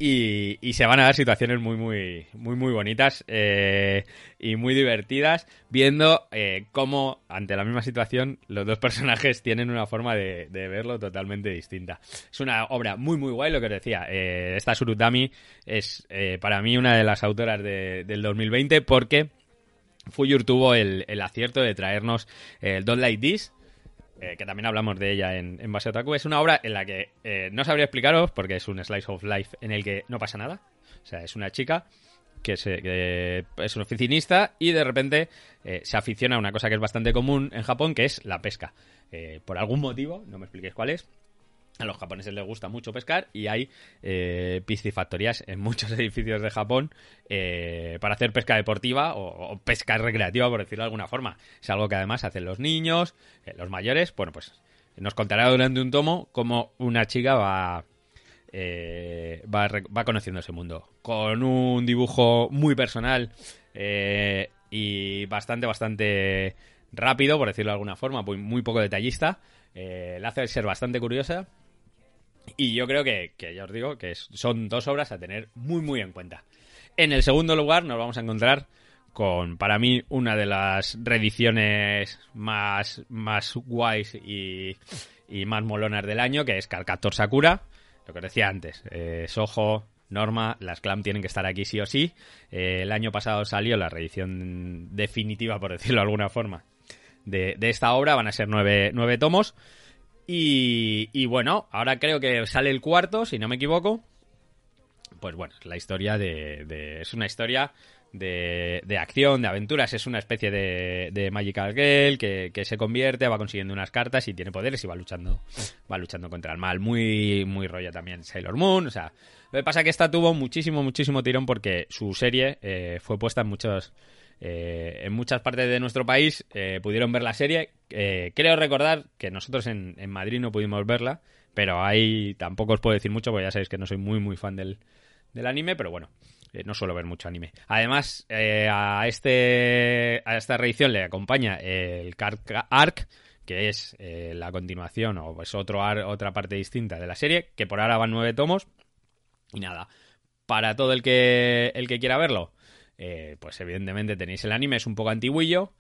Y, se van a dar situaciones muy, muy, muy, muy bonitas eh, y muy divertidas, viendo eh, cómo, ante la misma situación, los dos personajes tienen una forma de, verlo totalmente distinta. Es una obra muy, muy guay, lo que os decía. Eh, esta Surutami es, eh, para mí, una de las autoras de- del 2020, porque Fuyur tuvo el, el acierto de traernos el Don't Like This, eh, que también hablamos de ella en, en Base Otaku. Es una obra en la que eh, no sabría explicaros porque es un slice of life en el que no pasa nada. O sea, es una chica que, se, que es un oficinista y de repente eh, se aficiona a una cosa que es bastante común en Japón, que es la pesca. Eh, por algún motivo, no me expliquéis cuál es, A los japoneses les gusta mucho pescar y hay eh, piscifactorías en muchos edificios de Japón eh, para hacer pesca deportiva o, pesca recreativa, por decirlo de alguna forma. Es algo que además hacen los niños, eh, los mayores. Bueno, pues nos contará durante un tomo cómo una chica va, eh, va, va conociendo ese mundo. Con un dibujo muy personal y bastante, bastante rápido, por decirlo de alguna forma, muy, muy poco detallista. La hace ser bastante curiosa. Y yo creo que, que ya os digo, que son dos obras a tener muy, muy en cuenta. En el segundo lugar nos vamos a encontrar con, para mí, una de las reediciones más, más guays y, y más molonas del año, que es Carcaptor Sakura. Lo que os decía antes, eh, Soho, Norma, las Clam tienen que estar aquí sí o sí. Eh, el año pasado salió la reedición definitiva, por decirlo de alguna forma, de, de esta obra. Van a ser nueve, nueve tomos. Y, y bueno, ahora creo que sale el cuarto, si no me equivoco. Pues bueno, la historia de. de- es una historia de, de acción, de aventuras. Es una especie de, de Magical Girl que, que se convierte, va consiguiendo unas cartas y tiene poderes y va luchando, va luchando contra el mal. Muy, muy rollo también Sailor Moon. O sea, lo que pasa es que esta tuvo muchísimo, muchísimo tirón porque su serie eh, fue puesta en muchos. Eh, en muchas partes de nuestro país eh, pudieron ver la serie. Eh, creo recordar que nosotros en, Madrid no pudimos verla, pero ahí tampoco os puedo decir mucho porque ya sabéis que no soy muy, muy fan del, del anime, pero bueno, eh, no suelo ver mucho anime. Además, eh, a, este, a esta reedición le acompaña el Arc, que es la continuación o es otro otra parte distinta de la serie, que por ahora van nueve tomos. Y nada, para todo el que, el que quiera verlo, eh, pues evidentemente tenéis el anime, es un poco antiguillo,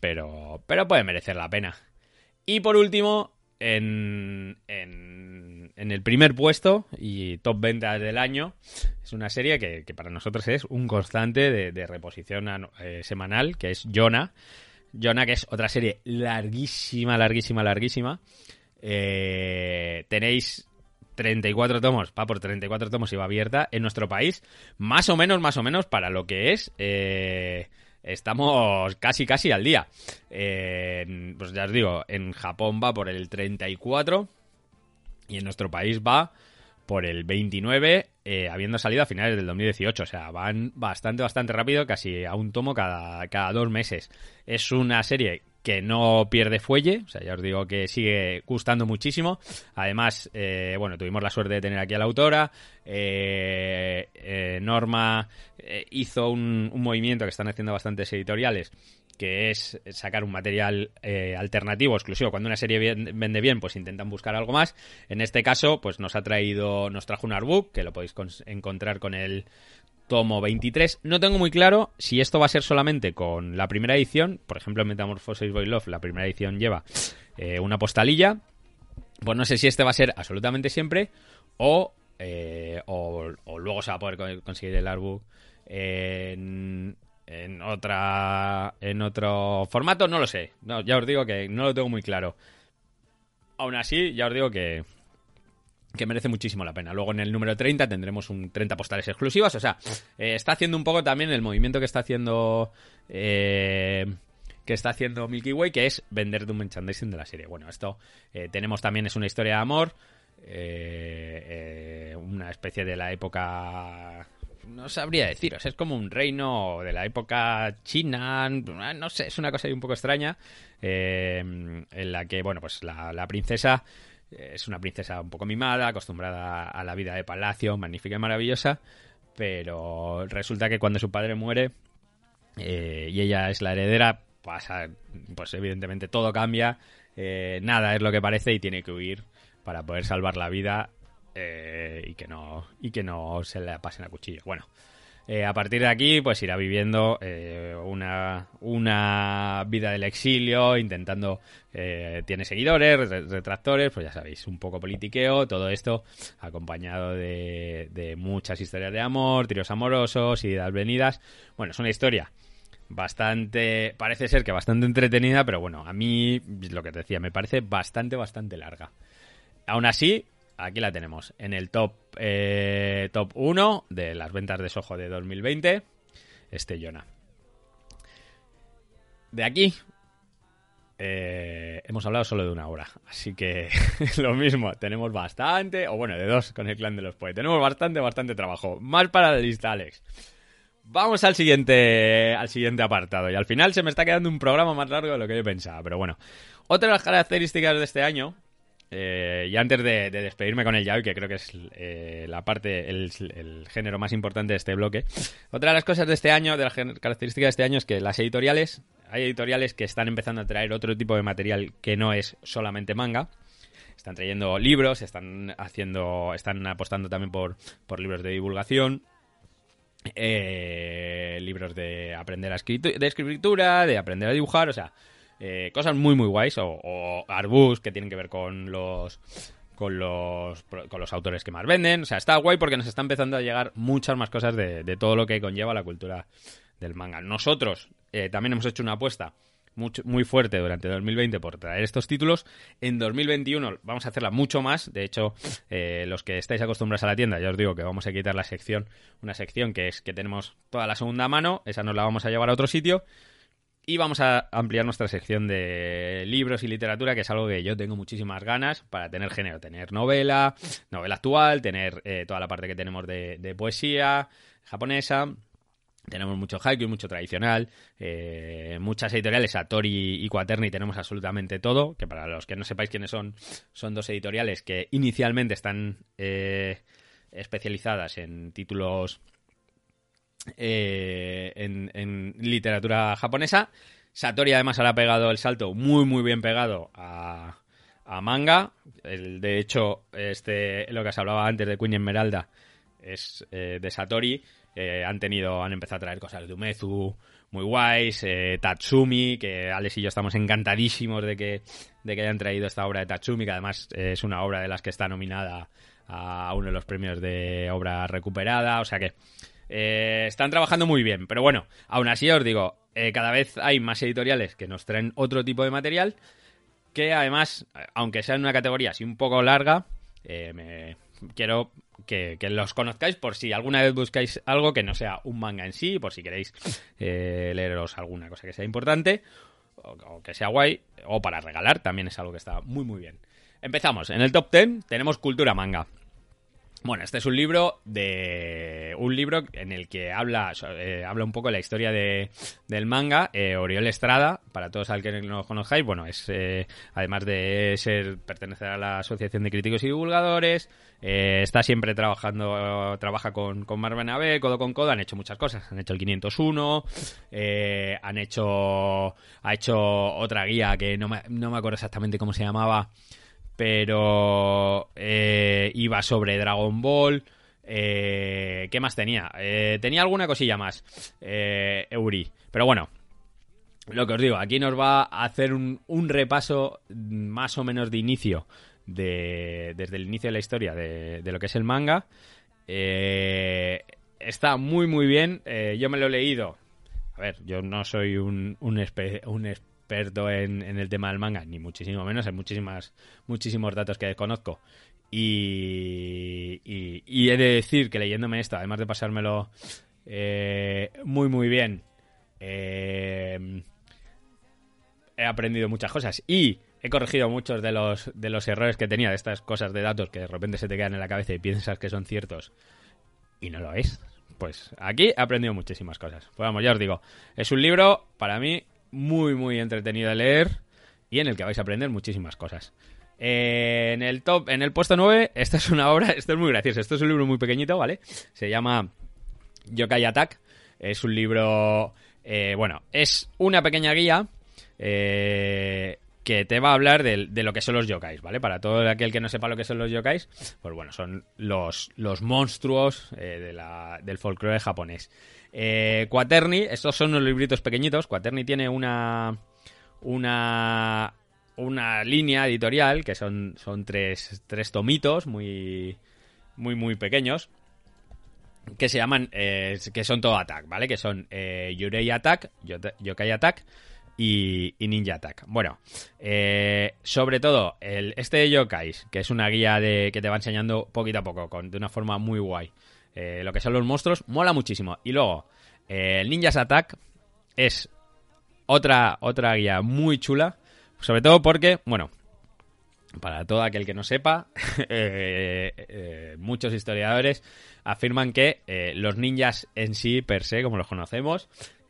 pero, pero puede merecer la pena. Y por último, en, en, en el primer puesto y top ventas del año, es una serie que, que para nosotros es un constante de, reposición eh, semanal, que es Jonah. Jonah, que es otra serie larguísima, larguísima, larguísima. Eh, tenéis 34 tomos, va por 34 tomos y va abierta en nuestro país. Más o menos, más o menos, para lo que es. eh, estamos casi, casi al día. Eh, pues ya os digo, en Japón va por el 34 y en nuestro país va por el 29, eh, habiendo salido a finales del 2018. O sea, van bastante, bastante rápido, casi a un tomo cada, cada dos meses. Es una serie que no pierde fuelle, o sea, ya os digo que sigue gustando muchísimo. Además, eh, bueno, tuvimos la suerte de tener aquí a la autora. Eh, eh, Norma eh, hizo un, movimiento que están haciendo bastantes editoriales que es sacar un material alternativo, exclusivo. Cuando una serie vende bien, pues intentan buscar algo más. En este caso, pues nos ha traído, nos trajo un artbook, que lo podéis encontrar con el tomo 23. No tengo muy claro si esto va a ser solamente con la primera edición. Por ejemplo, en Metamorphosis Boy Love, la primera edición lleva eh, una postalilla. Pues no sé si este va a ser absolutamente siempre o, eh, o, luego se va a poder co- conseguir el artbook en, en otra en otro formato, no lo sé. No, ya os digo que no lo tengo muy claro. Aún así, ya os digo que que merece muchísimo la pena. Luego en el número 30 tendremos un 30 postales exclusivas. O sea, eh, está haciendo un poco también el movimiento que está haciendo eh, que está haciendo Milky Way, que es vender un merchandising de la serie. Bueno, esto eh, tenemos también es una historia de amor, eh, una especie de la época no sabría deciros, es como un reino de la época china, no sé, es una cosa ahí un poco extraña, en la que, bueno, pues la, princesa es una princesa un poco mimada, acostumbrada a la vida de palacio, magnífica y maravillosa, pero resulta que cuando su padre muere eh, y ella es la heredera, pasa, pues evidentemente todo cambia, eh, nada es lo que parece y tiene que huir para poder salvar la vida eh, y que no y que no se le pasen a cuchillo. Bueno, eh, a partir de aquí, pues irá viviendo eh, una, una vida del exilio, intentando, eh, tiene seguidores, re- retractores, pues ya sabéis, un poco politiqueo, todo esto acompañado de, de muchas historias de amor, tiros amorosos, idas venidas. Bueno, es una historia bastante, parece ser que bastante entretenida, pero bueno, a mí, lo que te decía, me parece bastante, bastante larga. Aún así, aquí la tenemos, en el top, eh, top 1 de las ventas de Soho de 2020, este Jonah. De aquí eh, hemos hablado solo de una hora. Así que lo mismo, tenemos bastante, o bueno, de dos con el clan de los Poe. Tenemos bastante, bastante trabajo. Más para la lista, Alex. Vamos al siguiente, al siguiente apartado. Y al final se me está quedando un programa más largo de lo que yo pensaba. Pero bueno, otra de las características de este año, eh, y antes de, de despedirme con el yaoi, que creo que es eh, la parte, el, género más importante de este bloque, otra de las cosas de este año, de las características de este año, es que las editoriales, hay editoriales que están empezando a traer otro tipo de material que no es solamente manga. Están trayendo libros, están haciendo, están apostando también por, por libros de divulgación, eh, libros de aprender a escritu- de escritura, de aprender a dibujar, o sea, eh, cosas muy muy guays, o, o arbus que tienen que ver con los con los con los autores que más venden, o sea, está guay porque nos está empezando a llegar muchas más cosas de, de todo lo que conlleva la cultura del manga. Nosotros eh, también hemos hecho una apuesta mucho- muy fuerte durante 2020 por traer estos títulos. En 2021 vamos a hacerla mucho más. De hecho, eh, los que estáis acostumbrados a la tienda, ya os digo que vamos a quitar la sección, una sección que es que tenemos toda la segunda mano, esa nos la vamos a llevar a otro sitio. Y vamos a ampliar nuestra sección de libros y literatura, que es algo que yo tengo muchísimas ganas para tener género, tener novela, novela actual, tener eh, toda la parte que tenemos de, poesía japonesa. Tenemos mucho haiku, mucho tradicional, eh, muchas editoriales, Satori y Quaterni tenemos absolutamente todo, que para los que no sepáis quiénes son, son dos editoriales que inicialmente están eh, especializadas en títulos eh, en, en literatura japonesa. Satori además ahora ha pegado el salto muy muy bien pegado a, a manga. El, de hecho, este lo que os hablaba antes de Queen Esmeralda es eh, de Satori. Eh, han tenido, han empezado a traer cosas de Umezu muy guays, eh, Tatsumi, que Alex y yo estamos encantadísimos de que, de que hayan traído esta obra de Tatsumi, que además es una obra de las que está nominada a uno de los premios de obra recuperada, o sea que eh, están trabajando muy bien, pero bueno, aún así os digo, eh, cada vez hay más editoriales que nos traen otro tipo de material que además, eh, aunque sea en una categoría así un poco larga, me quiero que, los conozcáis por si alguna vez buscáis algo que no sea un manga en sí, por si queréis leeros alguna cosa que sea importante o que sea guay, o para regalar, también es algo que está muy muy bien. Empezamos, en el top 10 tenemos Cultura Manga. Bueno, este es un libro de un libro en el que habla eh, habla un poco de la historia de, del manga. Eh, Oriol Estrada, para todos al que no lo conozcáis, bueno, es eh, además de ser pertenecer a la Asociación de Críticos y Divulgadores, eh, está siempre trabajando, trabaja con, con Mar Bernabé, codo con codo, han hecho muchas cosas, han hecho el 501, eh, han hecho ha hecho otra guía que no no me acuerdo exactamente cómo se llamaba pero eh, iba sobre Dragon Ball. Eh, ¿Qué más tenía? Eh, tenía alguna cosilla más, eh, Euri. Pero bueno, lo que os digo, aquí nos va a hacer un, repaso más o menos de inicio, de, desde el inicio de la historia de, lo que es el manga. Está muy, muy bien. Yo me lo he leído. A ver, yo no soy un, un experto en, en el tema del manga, ni muchísimo menos. Hay muchísimas, muchísimos datos que desconozco. Y, y, he de decir que leyéndome esto, además de pasármelo eh, muy, muy bien, eh, he aprendido muchas cosas y he corregido muchos de los, de los errores que tenía de estas cosas de datos que de repente se te quedan en la cabeza y piensas que son ciertos y no lo es. Pues aquí he aprendido muchísimas cosas. Pues vamos, ya os digo, es un libro para mí muy, muy entretenido de leer y en el que vais a aprender muchísimas cosas. Eh, en el top, en el puesto 9, esta es una obra, esto es muy gracioso, esto es un libro muy pequeñito, ¿vale? Se llama Yokai Attack. Es un libro, eh, bueno, es una pequeña guía eh, que te va a hablar de, lo que son los yokais, ¿vale? Para todo aquel que no sepa lo que son los yokais, pues bueno, son los, los monstruos eh, del folclore japonés. Eh, Quaterni, estos son unos libritos pequeñitos. Quaterni tiene una, una, una línea editorial que son, son tres, tres tomitos muy, muy, muy pequeños que se llaman, eh, que son todo Attack, ¿vale? Que son eh, Yurei Attack, Yokai Attack y, y Ninja Attack. Bueno, eh, sobre todo, el, este de Yokais, que es una guía de, que te va enseñando poquito a poco, de una forma muy guay, eh, lo que son los monstruos, mola muchísimo. Y luego, eh, el Ninjas Attack es otra, otra guía muy chula, Sobre todo porque, bueno, para todo aquel que no sepa, eh, muchos historiadores afirman que los ninjas en sí, per se, como los conocemos,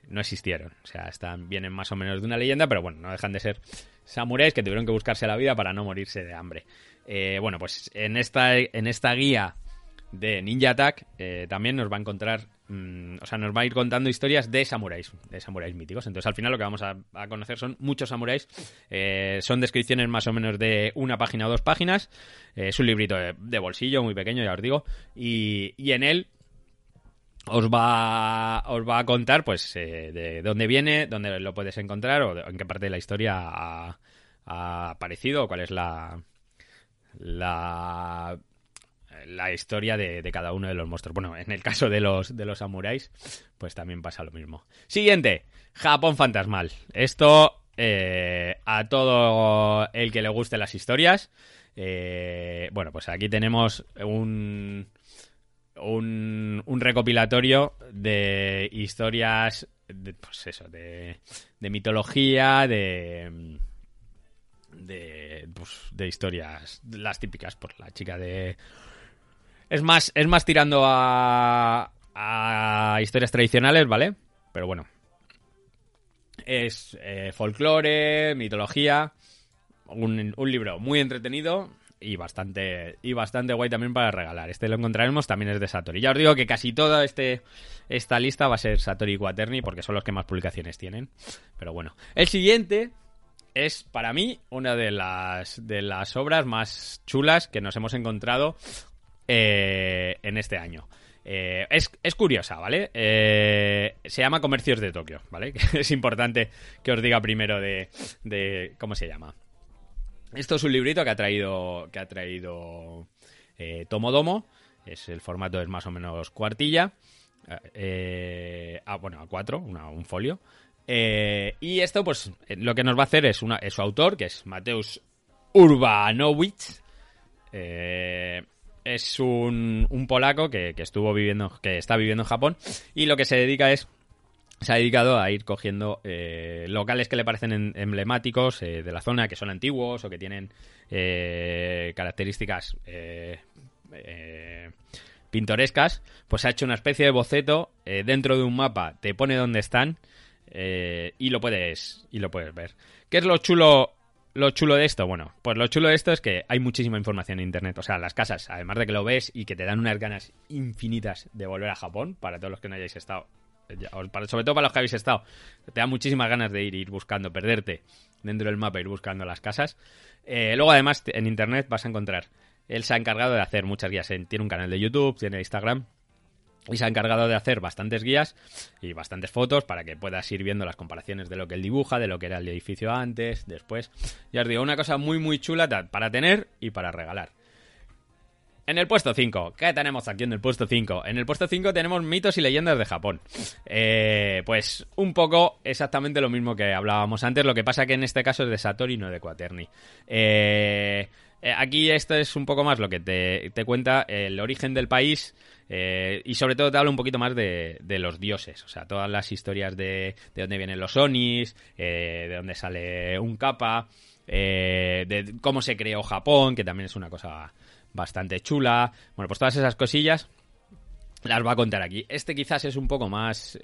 no existieron. O sea, están, vienen más o menos de una leyenda, pero bueno, no dejan de ser samuráis que tuvieron que buscarse la vida para no morirse de hambre. Bueno, pues en esta, en esta guía de Ninja Attack eh, también nos va a encontrar, mm, o sea, nos va a ir contando historias de samuráis, de samuráis míticos. Entonces al final lo que vamos a, conocer son muchos samuráis, eh, son descripciones más o menos de una página o dos páginas, Eh, es un librito de, bolsillo muy pequeño, ya os digo, y, y en él os va, os va a contar pues de dónde viene, dónde lo puedes encontrar o en qué parte de la historia ha, ha aparecido o cuál es la la la historia de, cada uno de los monstruos. Bueno, en el caso de los de los samuráis, pues también pasa lo mismo. Siguiente, Japón fantasmal. Esto eh, a todo el que le guste las historias. eh, bueno, pues aquí tenemos un un, un recopilatorio de historias, de, pues eso, de, de mitología, de, de, pues, de historias, las típicas por la chica de... Es más, es más tirando a, a historias tradicionales, ¿vale? Pero bueno. Es eh, folclore, mitología, un, un libro muy entretenido y bastante y bastante guay también para regalar. Este lo encontraremos, también es de Satori. Ya os digo que casi toda este, esta lista va a ser Satori y Quaterni porque son los que más publicaciones tienen. Pero bueno, el siguiente es para mí una de las de las obras más chulas que nos hemos encontrado eh, en este año. Eh, es, es curiosa, ¿vale? Eh, se llama Comercios de Tokio, ¿vale? es importante que os diga primero de, de cómo se llama. Esto es un librito que ha traído que ha traído Tomodomo. Es el formato es más o menos cuartilla. Ah, bueno, a cuatro, una- un folio. Y esto, pues, lo que nos va a hacer es, una, es su autor, que es Mateusz Urbanowicz. Eh, es un, un polaco que, que estuvo viviendo, que está viviendo en Japón. Y lo que se dedica es se ha dedicado a ir cogiendo eh, locales que le parecen en- emblemáticos eh, de la zona, que son antiguos o que tienen eh, características eh, pintorescas, pues ha hecho una especie de boceto dentro de un mapa, te pone dónde están y lo puedes y lo puedes ver. ¿Qué es lo chulo? Lo chulo de esto, bueno, pues lo chulo de esto es que hay muchísima información en internet. O sea, las casas, además de que lo ves y que te dan unas ganas infinitas de volver a Japón, para todos los que no hayáis estado, sobre todo para los que habéis estado, te da muchísimas ganas de ir, ir buscando, perderte dentro del mapa, ir buscando las casas. Eh, luego, además, en internet vas a encontrar. Él se ha encargado de hacer muchas guías. en- tiene un canal de YouTube, tiene Instagram. Y se ha encargado de hacer bastantes guías y bastantes fotos para que puedas ir viendo las comparaciones de lo que él dibuja, de lo que era el edificio antes, después. Ya os digo, una cosa muy, muy chula para tener y para regalar. En el puesto 5, ¿qué tenemos aquí en el puesto 5? En el puesto 5 tenemos mitos y leyendas de Japón. Eh, pues un poco exactamente lo mismo que hablábamos antes, lo que pasa que en este caso es de Satori, no de Quaterni. Eh, eh, aquí esto es un poco más lo que te, te cuenta el origen del país eh, y sobre todo te habla un poquito más de, los dioses, o sea, todas las historias de, de dónde vienen los Onis, eh, de dónde sale un capa, eh, de cómo se creó Japón, que también es una cosa bastante chula. Bueno, pues todas esas cosillas las va a contar aquí. Este quizás es un poco más.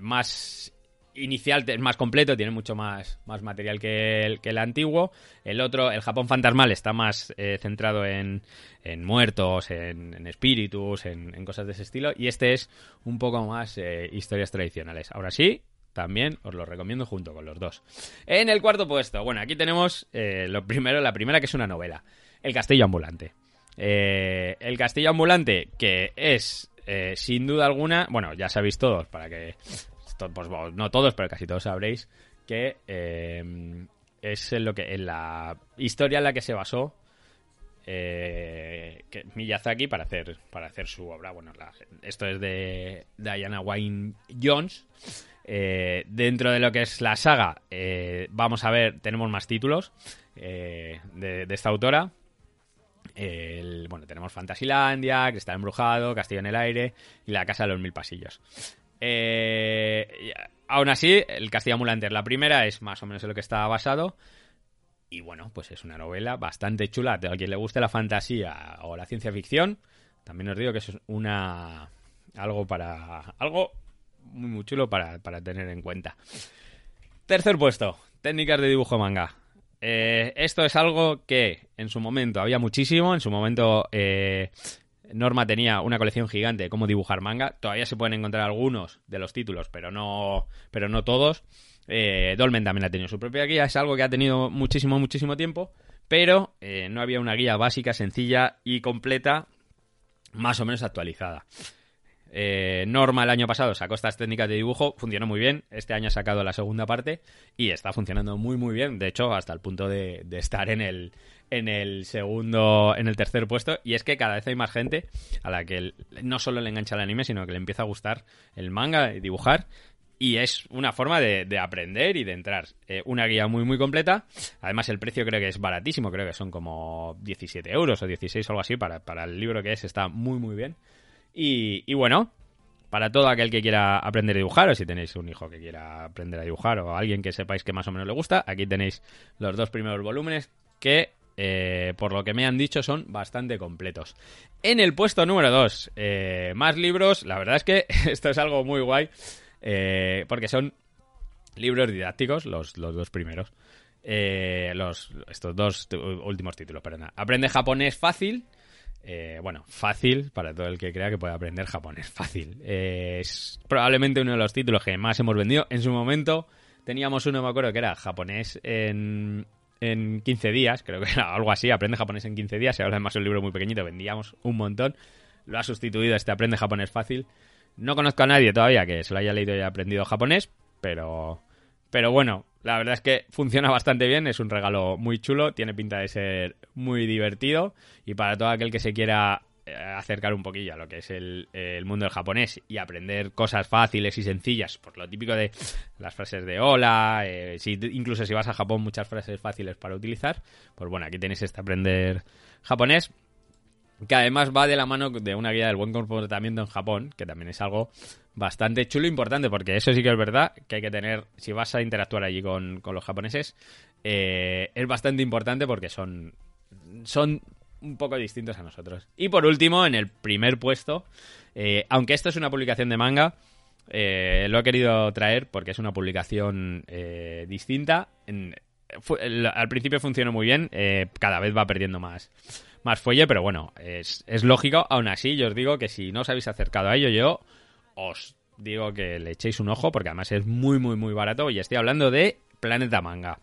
más inicial, es más completo, tiene mucho más, más material que el, que el antiguo. El otro, el Japón fantasmal, está más eh, centrado en, en muertos, en, espíritus, en, cosas de ese estilo. Y este es un poco más eh, historias tradicionales. Ahora sí, también os lo recomiendo junto con los dos. En el cuarto puesto, bueno, aquí tenemos eh, lo primero, la primera que es una novela, El Castillo Ambulante. El Castillo Ambulante, que es, sin duda alguna, bueno, ya sabéis todos, para que, pues, no todos, pero casi todos sabréis, que eh, es en lo que en la historia en la que se basó eh, Miyazaki para hacer para hacer su obra. Bueno, esto es de Diana Wayne Jones. Eh, dentro de lo que es la saga, eh, vamos a ver, tenemos más títulos de, esta autora. Bueno, tenemos Fantasylandia, Cristal Embrujado, Castillo en el Aire y La Casa de los Mil Pasillos. Eh, aún así, el Castilla Mulanter, la primera, es más o menos en lo que está basado. Y bueno, pues es una novela bastante chula. A quien le guste la fantasía o la ciencia ficción, también os digo que es una. algo para. algo muy, muy chulo para, para tener en cuenta. Tercer puesto, técnicas de dibujo manga. Eh, esto es algo que en su momento había muchísimo. En su momento eh, Norma tenía una colección gigante de cómo dibujar manga. Todavía se pueden encontrar algunos de los títulos, pero no, pero no todos. Eh, Dolmen también ha tenido su propia guía. Es algo que ha tenido muchísimo, muchísimo tiempo. Pero eh, no había una guía básica, sencilla y completa, más o menos actualizada. Eh, Norma el año pasado sacó estas técnicas de dibujo, funcionó muy bien. Este año ha sacado la segunda parte y está funcionando muy muy bien. De hecho, hasta el punto de, estar en el, en el segundo, en el tercer puesto. Y es que cada vez hay más gente a la que no solo le engancha el anime, sino que le empieza a gustar el manga y dibujar. Y es una forma de, de aprender y de entrar. Eh, una guía muy, muy completa. Además, el precio creo que es baratísimo. Creo que son como 17 euros o 16 o algo así. Para, para el libro que es, está muy, muy bien. Y, bueno, para todo aquel que quiera aprender a dibujar, o si tenéis un hijo que quiera aprender a dibujar, o alguien que sepáis que más o menos le gusta, aquí tenéis los dos primeros volúmenes que, eh, por lo que me han dicho, son bastante completos. En el puesto número 2, más libros. La verdad es que esto es algo muy guay, eh, porque son libros didácticos, los, dos primeros. Eh, los, estos dos últimos títulos, perdona. Aprende japonés fácil. Eh, bueno, fácil para todo el que crea que puede aprender japonés. Fácil. Eh, es probablemente uno de los títulos que más hemos vendido. En su momento teníamos uno, me acuerdo, que era japonés en, en 15 días. Creo que era algo así. Aprende japonés en 15 días. Y ahora además un libro muy pequeñito. Vendíamos un montón. Lo ha sustituido este Aprende japonés fácil. No conozco a nadie todavía que se lo haya leído y haya aprendido japonés. Pero, pero bueno, la verdad es que funciona bastante bien, es un regalo muy chulo, tiene pinta de ser muy divertido y para todo aquel que se quiera eh, acercar un poquillo a lo que es el, el mundo del japonés y aprender cosas fáciles y sencillas, por lo típico de las frases de hola, eh, si, incluso si vas a Japón muchas frases fáciles para utilizar, pues bueno, aquí tenéis este aprender japonés que además va de la mano de una guía del buen comportamiento en Japón, que también es algo bastante chulo e importante, porque eso sí que es verdad que hay que tener, si vas a interactuar allí con, con los japoneses, eh, es bastante importante porque son, son un poco distintos a nosotros. Y por último, en el primer puesto, eh, aunque esto es una publicación de manga, eh, lo he querido traer porque es una publicación distinta. Al principio funcionó muy bien, cada vez va perdiendo más, más fuelle, pero bueno, es, es lógico. Aún así, yo os digo que si no os habéis acercado a ello, yo os digo que le echéis un ojo porque además es muy, muy, muy barato. Y estoy hablando de Planeta Manga.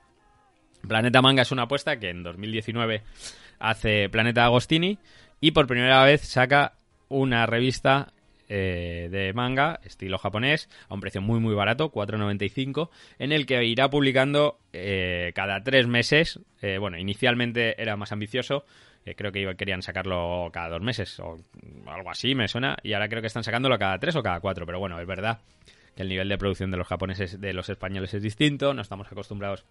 Planeta Manga es una apuesta que en 2019 hace Planeta Agostini y por primera vez saca una revista eh, de manga estilo japonés a un precio muy muy barato, 4.95, en el que irá publicando eh, cada tres meses. Eh, bueno, inicialmente era más ambicioso, eh, creo que querían sacarlo cada dos meses o algo así, me suena, y ahora creo que están sacándolo cada tres o cada cuatro, pero bueno, es verdad que el nivel de producción de los japoneses de los españoles es distinto, no estamos acostumbrados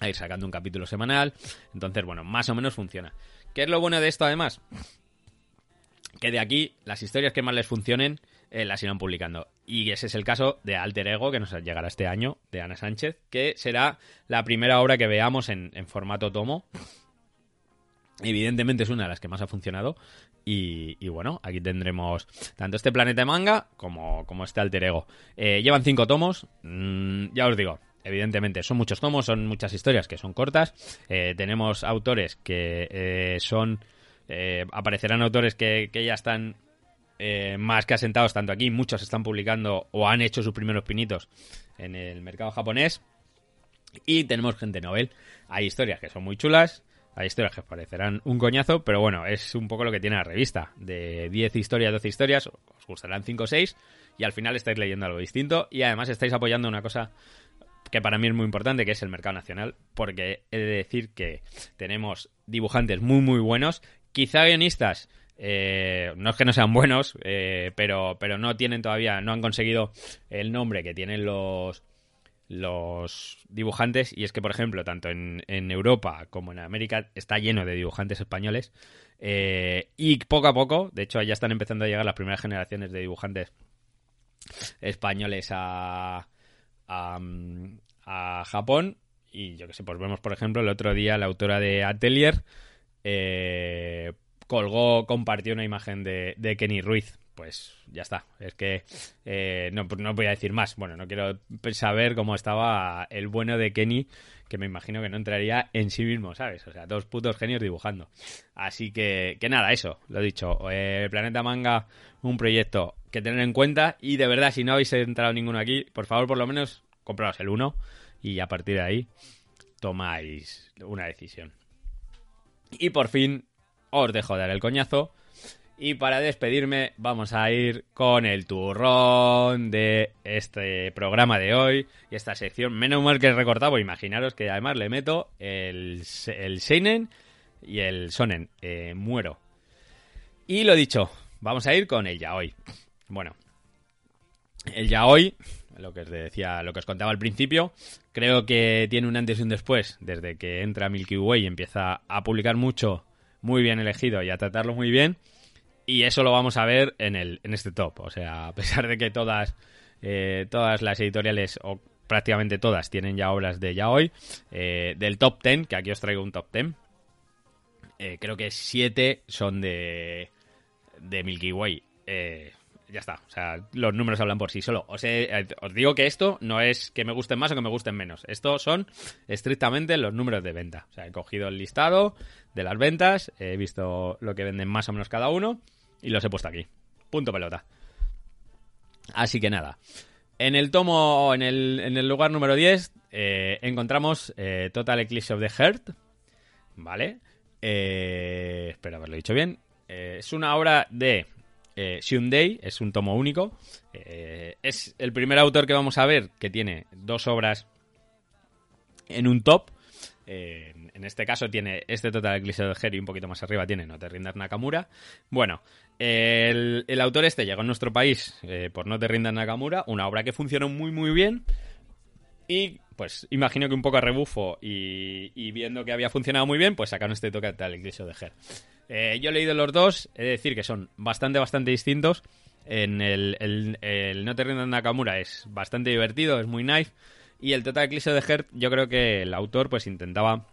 a ir sacando un capítulo semanal. Entonces, bueno, más o menos funciona. ¿Qué es lo bueno de esto además? Que de aquí las historias que más les funcionen eh, las irán publicando. Y ese es el caso de Alter Ego, que nos llegará este año, de Ana Sánchez, que será la primera obra que veamos en formato tomo. Evidentemente es una de las que más ha funcionado. Y, bueno, aquí tendremos tanto este planeta de manga como, como este alter ego. Eh, llevan cinco tomos. Mm, ya os digo, evidentemente son muchos tomos, son muchas historias que son cortas. Eh, tenemos autores que eh, son. aparecerán autores que, que ya están más que asentados tanto aquí. Muchos están publicando o han hecho sus primeros pinitos en el mercado japonés. Y tenemos gente novel. Hay historias que son muy chulas. Hay historias que parecerán un coñazo, pero bueno, es un poco lo que tiene la revista. De 10 historias, 12 historias, os gustarán 5 o 6 y al final estáis leyendo algo distinto y además estáis apoyando una cosa que para mí es muy importante, que es el mercado nacional, porque he de decir que tenemos dibujantes muy, muy buenos, quizá guionistas, eh, no es que no sean buenos, eh, pero, pero no tienen todavía, no han conseguido el nombre que tienen los los dibujantes y es que por ejemplo tanto en, Europa como en América está lleno de dibujantes españoles eh, y poco a poco de hecho ya están empezando a llegar las primeras generaciones de dibujantes españoles a, a, a Japón y yo que sé, pues vemos, por ejemplo, el otro día la autora de Atelier eh, colgó, compartió una imagen de, de Kenny Ruiz. Pues ya está. Es que eh, no, no voy a decir más. Bueno, no quiero saber cómo estaba el bueno de Kenny, que me imagino que no entraría en sí mismo, ¿sabes? O sea, dos putos genios dibujando. Así que, que nada, eso, lo dicho. Eh, Planeta Manga, un proyecto que tener en cuenta. Y de verdad, si no habéis entrado ninguno aquí, por favor, por lo menos, compraos el uno y a partir de ahí tomáis una decisión. Y por fin os dejo dar el coñazo. Y para despedirme vamos a ir con el turrón de este programa de hoy y esta sección. Menos mal que he recortado, imaginaros que además le meto el, el Seinen y el Sonen. Eh, muero. Y lo dicho, vamos a ir con el Yaoi. Bueno, el Yaoi, lo que os decía, lo que os contaba al principio, creo que tiene un antes y un después desde que entra Milky Way y empieza a publicar mucho, muy bien elegido y a tratarlo muy bien. Y eso lo vamos a ver en, el, en este top. O sea, a pesar de que todas, eh, todas las editoriales, o prácticamente todas, tienen ya obras de Yaoi, eh, del top 10, que aquí os traigo un top 10, eh, creo que 7 son de, de Milky Way. Eh, ya está. O sea, los números hablan por sí solo. Os, he- os digo que esto no es que me gusten más o que me gusten menos. Esto son estrictamente los números de venta. O sea, he cogido el listado de las ventas, he visto lo que venden más o menos cada uno y los he puesto aquí. Punto pelota. Así que nada. En el tomo, en el, en el lugar número 10, eh, encontramos eh, Total Eclipse of the Heart. ¿Vale? Eh, espero haberlo dicho bien. Eh, es una obra de eh, es un tomo único. Eh, es el primer autor que vamos a ver que tiene dos obras en un top. Eh, en este caso tiene este Total Eclipse the Heart y un poquito más arriba tiene No te rindas Nakamura. Bueno, el, autor este llegó a nuestro país eh, por No te rindas Nakamura, una obra que funcionó muy muy bien. Y pues imagino que un poco a rebufo y, viendo que había funcionado muy bien, pues sacaron este Total Eclipse the Heart. Eh, yo he leído los dos, he de decir que son bastante, bastante distintos. En el, No te rindas Nakamura es bastante divertido, es muy nice. Y el Total Eclipse de Heart, yo creo que el autor pues intentaba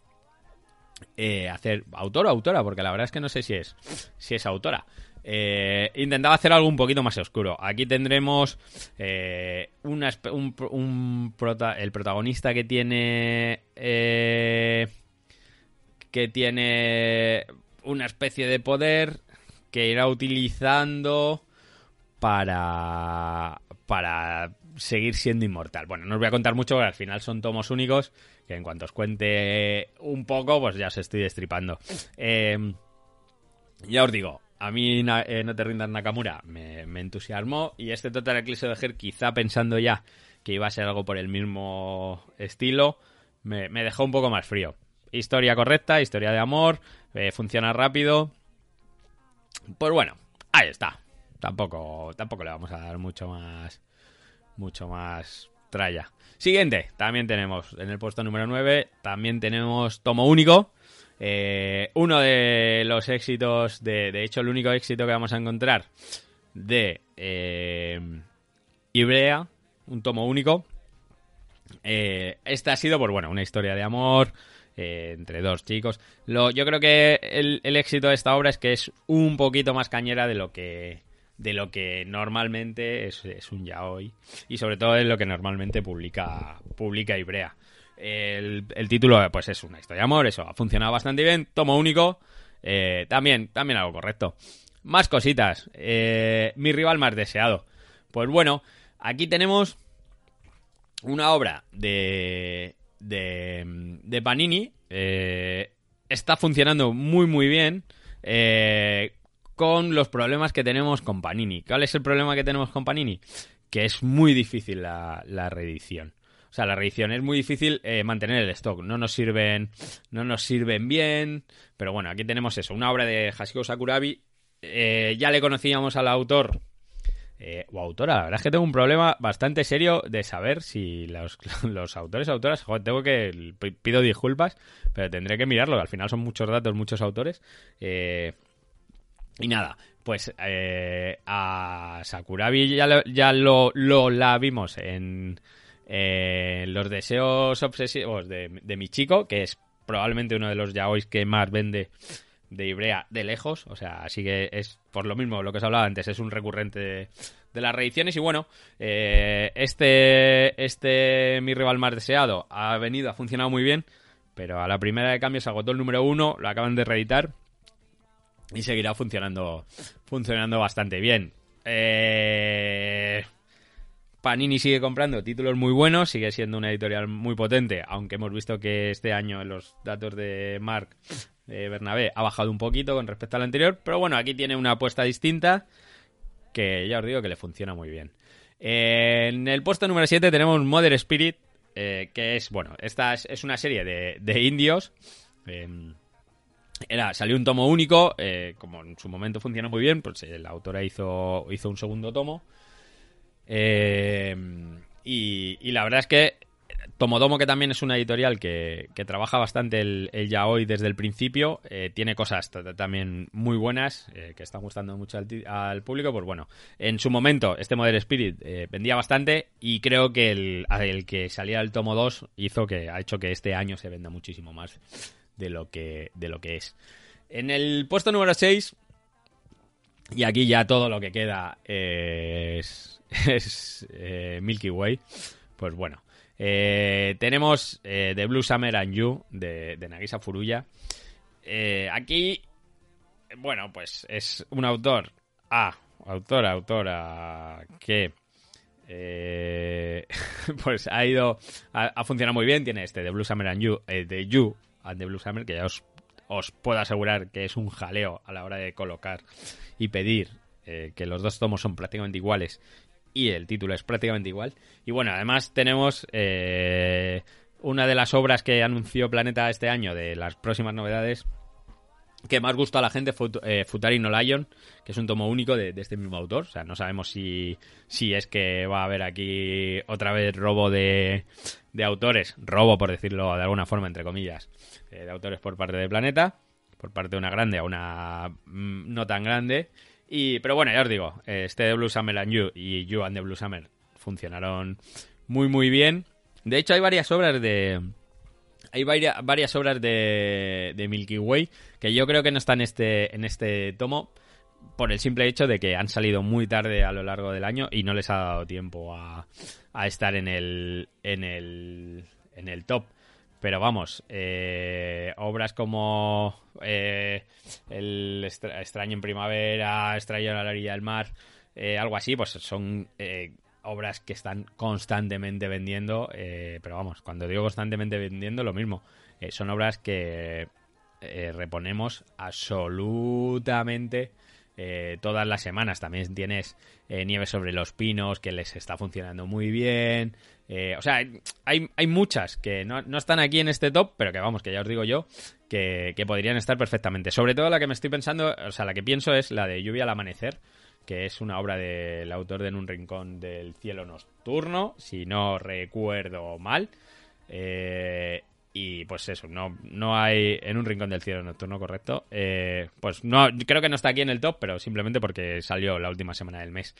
eh, hacer... ¿Autor o autora? Porque la verdad es que no sé si es, si es autora. Eh, intentaba hacer algo un poquito más oscuro. Aquí tendremos eh, un, un el protagonista que tiene... eh, que tiene una especie de poder que irá utilizando para para seguir siendo inmortal. Bueno, no os voy a contar mucho, porque al final son tomos únicos que en cuanto os cuente un poco, pues ya os estoy destripando. Eh, ya os digo, a mí eh, No te rindas Nakamura me, me entusiasmó y este Total Eclipse de Her, quizá pensando ya que iba a ser algo por el mismo estilo, me, me dejó un poco más frío. Historia correcta, historia de amor, eh, funciona rápido. Pues bueno, ahí está. Tampoco, tampoco le vamos a dar mucho más, mucho más tralla. Siguiente, también tenemos en el puesto número 9, también tenemos Tomo Único. Eh, uno de los éxitos, de, de hecho el único éxito que vamos a encontrar de eh, un tomo único. Eh, esta ha sido, pues bueno, una historia de amor eh, entre dos chicos. Lo, yo creo que el, éxito de esta obra es que es un poquito más cañera de lo que de lo que normalmente es, es un yaoi y sobre todo es lo que normalmente publica publica Ibrea. El, el título pues es una historia de amor, eso ha funcionado bastante bien, tomo único, eh, también también algo correcto. Más cositas, eh, mi rival más deseado. Pues bueno, aquí tenemos una obra de, de, Panini. eh, está funcionando muy, muy bien. eh, con los problemas que tenemos con Panini. ¿Cuál es el problema que tenemos con Panini? Que es muy difícil la, la reedición. O sea, la reedición es muy difícil eh, mantener el stock. No nos sirven, no nos sirven bien. Pero bueno, aquí tenemos eso, una obra de Hashiko Sakurabi. Ya le conocíamos al autor eh, o autora. La verdad es que tengo un problema bastante serio de saber si los, los autores o autoras, tengo que pido disculpas, pero tendré que mirarlo. Al final son muchos datos, muchos autores. Eh, y nada, pues eh, a Sakurabi ya, lo, ya lo, lo la vimos en, eh, los deseos obsesivos de, de mi chico, que es probablemente uno de los yaois que más vende de Ibrea de lejos, o sea, así que es por lo mismo lo que os hablaba antes, es un recurrente de, las reediciones y bueno, eh, este, este mi rival más deseado ha venido, ha funcionado muy bien, pero a la primera de cambio se agotó el número uno, lo acaban de reeditar y seguirá funcionando, funcionando bastante bien. Eh, Panini sigue comprando títulos muy buenos, sigue siendo una editorial muy potente, aunque hemos visto que este año en los datos de Mark de Bernabé ha bajado un poquito con respecto al anterior, pero bueno, aquí tiene una apuesta distinta que ya os digo que le funciona muy bien. En el puesto número 7 tenemos Mother Spirit, eh, que es, bueno, esta es, una serie de, de indios. eh, era, salió un tomo único, eh, como en su momento funcionó muy bien, pues eh, la autora hizo, hizo un segundo tomo. Eh, y, y la verdad es que Tomodomo, que también es una editorial que, que trabaja bastante el, el yaoi desde el principio, eh, tiene cosas también muy buenas eh, que están gustando mucho al, público. Pues bueno, en su momento este Model Spirit eh, vendía bastante y creo que el, el que salía el tomo 2 hizo que ha hecho que este año se venda muchísimo más de lo que, de lo que es. En el puesto número 6, y aquí ya todo lo que queda es, es Milky Way, pues bueno. Eh, tenemos eh, The Blue Summer and You de, Nagisa Furuya. Eh, aquí, bueno, pues es un autor, ah, autora, autora, que pues ha ido, ha, funcionado muy bien. Tiene este The Blue Summer and You, de You and The Blue Summer, que ya os, os puedo asegurar que es un jaleo a la hora de colocar y pedir que los dos tomos son prácticamente iguales y el título es prácticamente igual. Y bueno, además tenemos eh, una de las obras que anunció Planeta este año de las próximas novedades que más gustó a la gente fue eh, Futari no Lion, que es un tomo único de, este mismo autor. O sea, no sabemos si, si es que va a haber aquí otra vez robo de, de autores, robo por decirlo de alguna forma, entre comillas, eh, de autores por parte de Planeta, por parte de una grande a una mm, no tan grande. Y, pero bueno, ya os digo, eh, este de Blue Summer and You y You and the Blue Summer funcionaron muy muy bien. De hecho, hay varias obras de, hay varias, obras de, de Milky Way que yo creo que no están en este, en este tomo por el simple hecho de que han salido muy tarde a lo largo del año y no les ha dado tiempo a, a estar en el, en el, en el top. Pero vamos, eh, obras como eh, El extra- extraño en primavera, Extraño a la orilla del mar, eh, algo así, pues son eh, obras que están constantemente vendiendo. pero vamos, cuando digo constantemente vendiendo, lo mismo. Son obras que reponemos absolutamente todas las semanas. También tienes Nieve sobre los pinos, que les está funcionando muy bien. Eh, o sea, hay, hay muchas que no, no están aquí en este top, pero que vamos, que ya os digo yo, que, que podrían estar perfectamente. Sobre todo la que me estoy pensando, o sea, la que pienso es la de Lluvia al amanecer, que es una obra del autor de En un rincón del cielo nocturno, si no recuerdo mal. Eh, y pues eso, no, no hay en un rincón del cielo nocturno, correcto. Eh, pues no, creo que no está aquí en el top, pero simplemente porque salió la última semana del mes.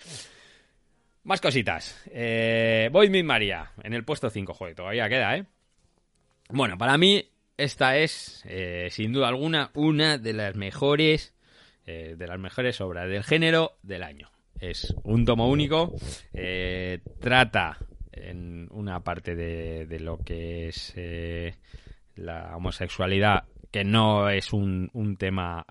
Más cositas. Eh, Void Meet María, en el puesto 5, joder, todavía queda, ¿eh? Bueno, para mí esta es, eh, sin duda alguna, una de las mejores, eh, de las mejores obras del género del año. Es un tomo único, eh, trata en una parte de, de lo que es la homosexualidad, que no es un, un tema,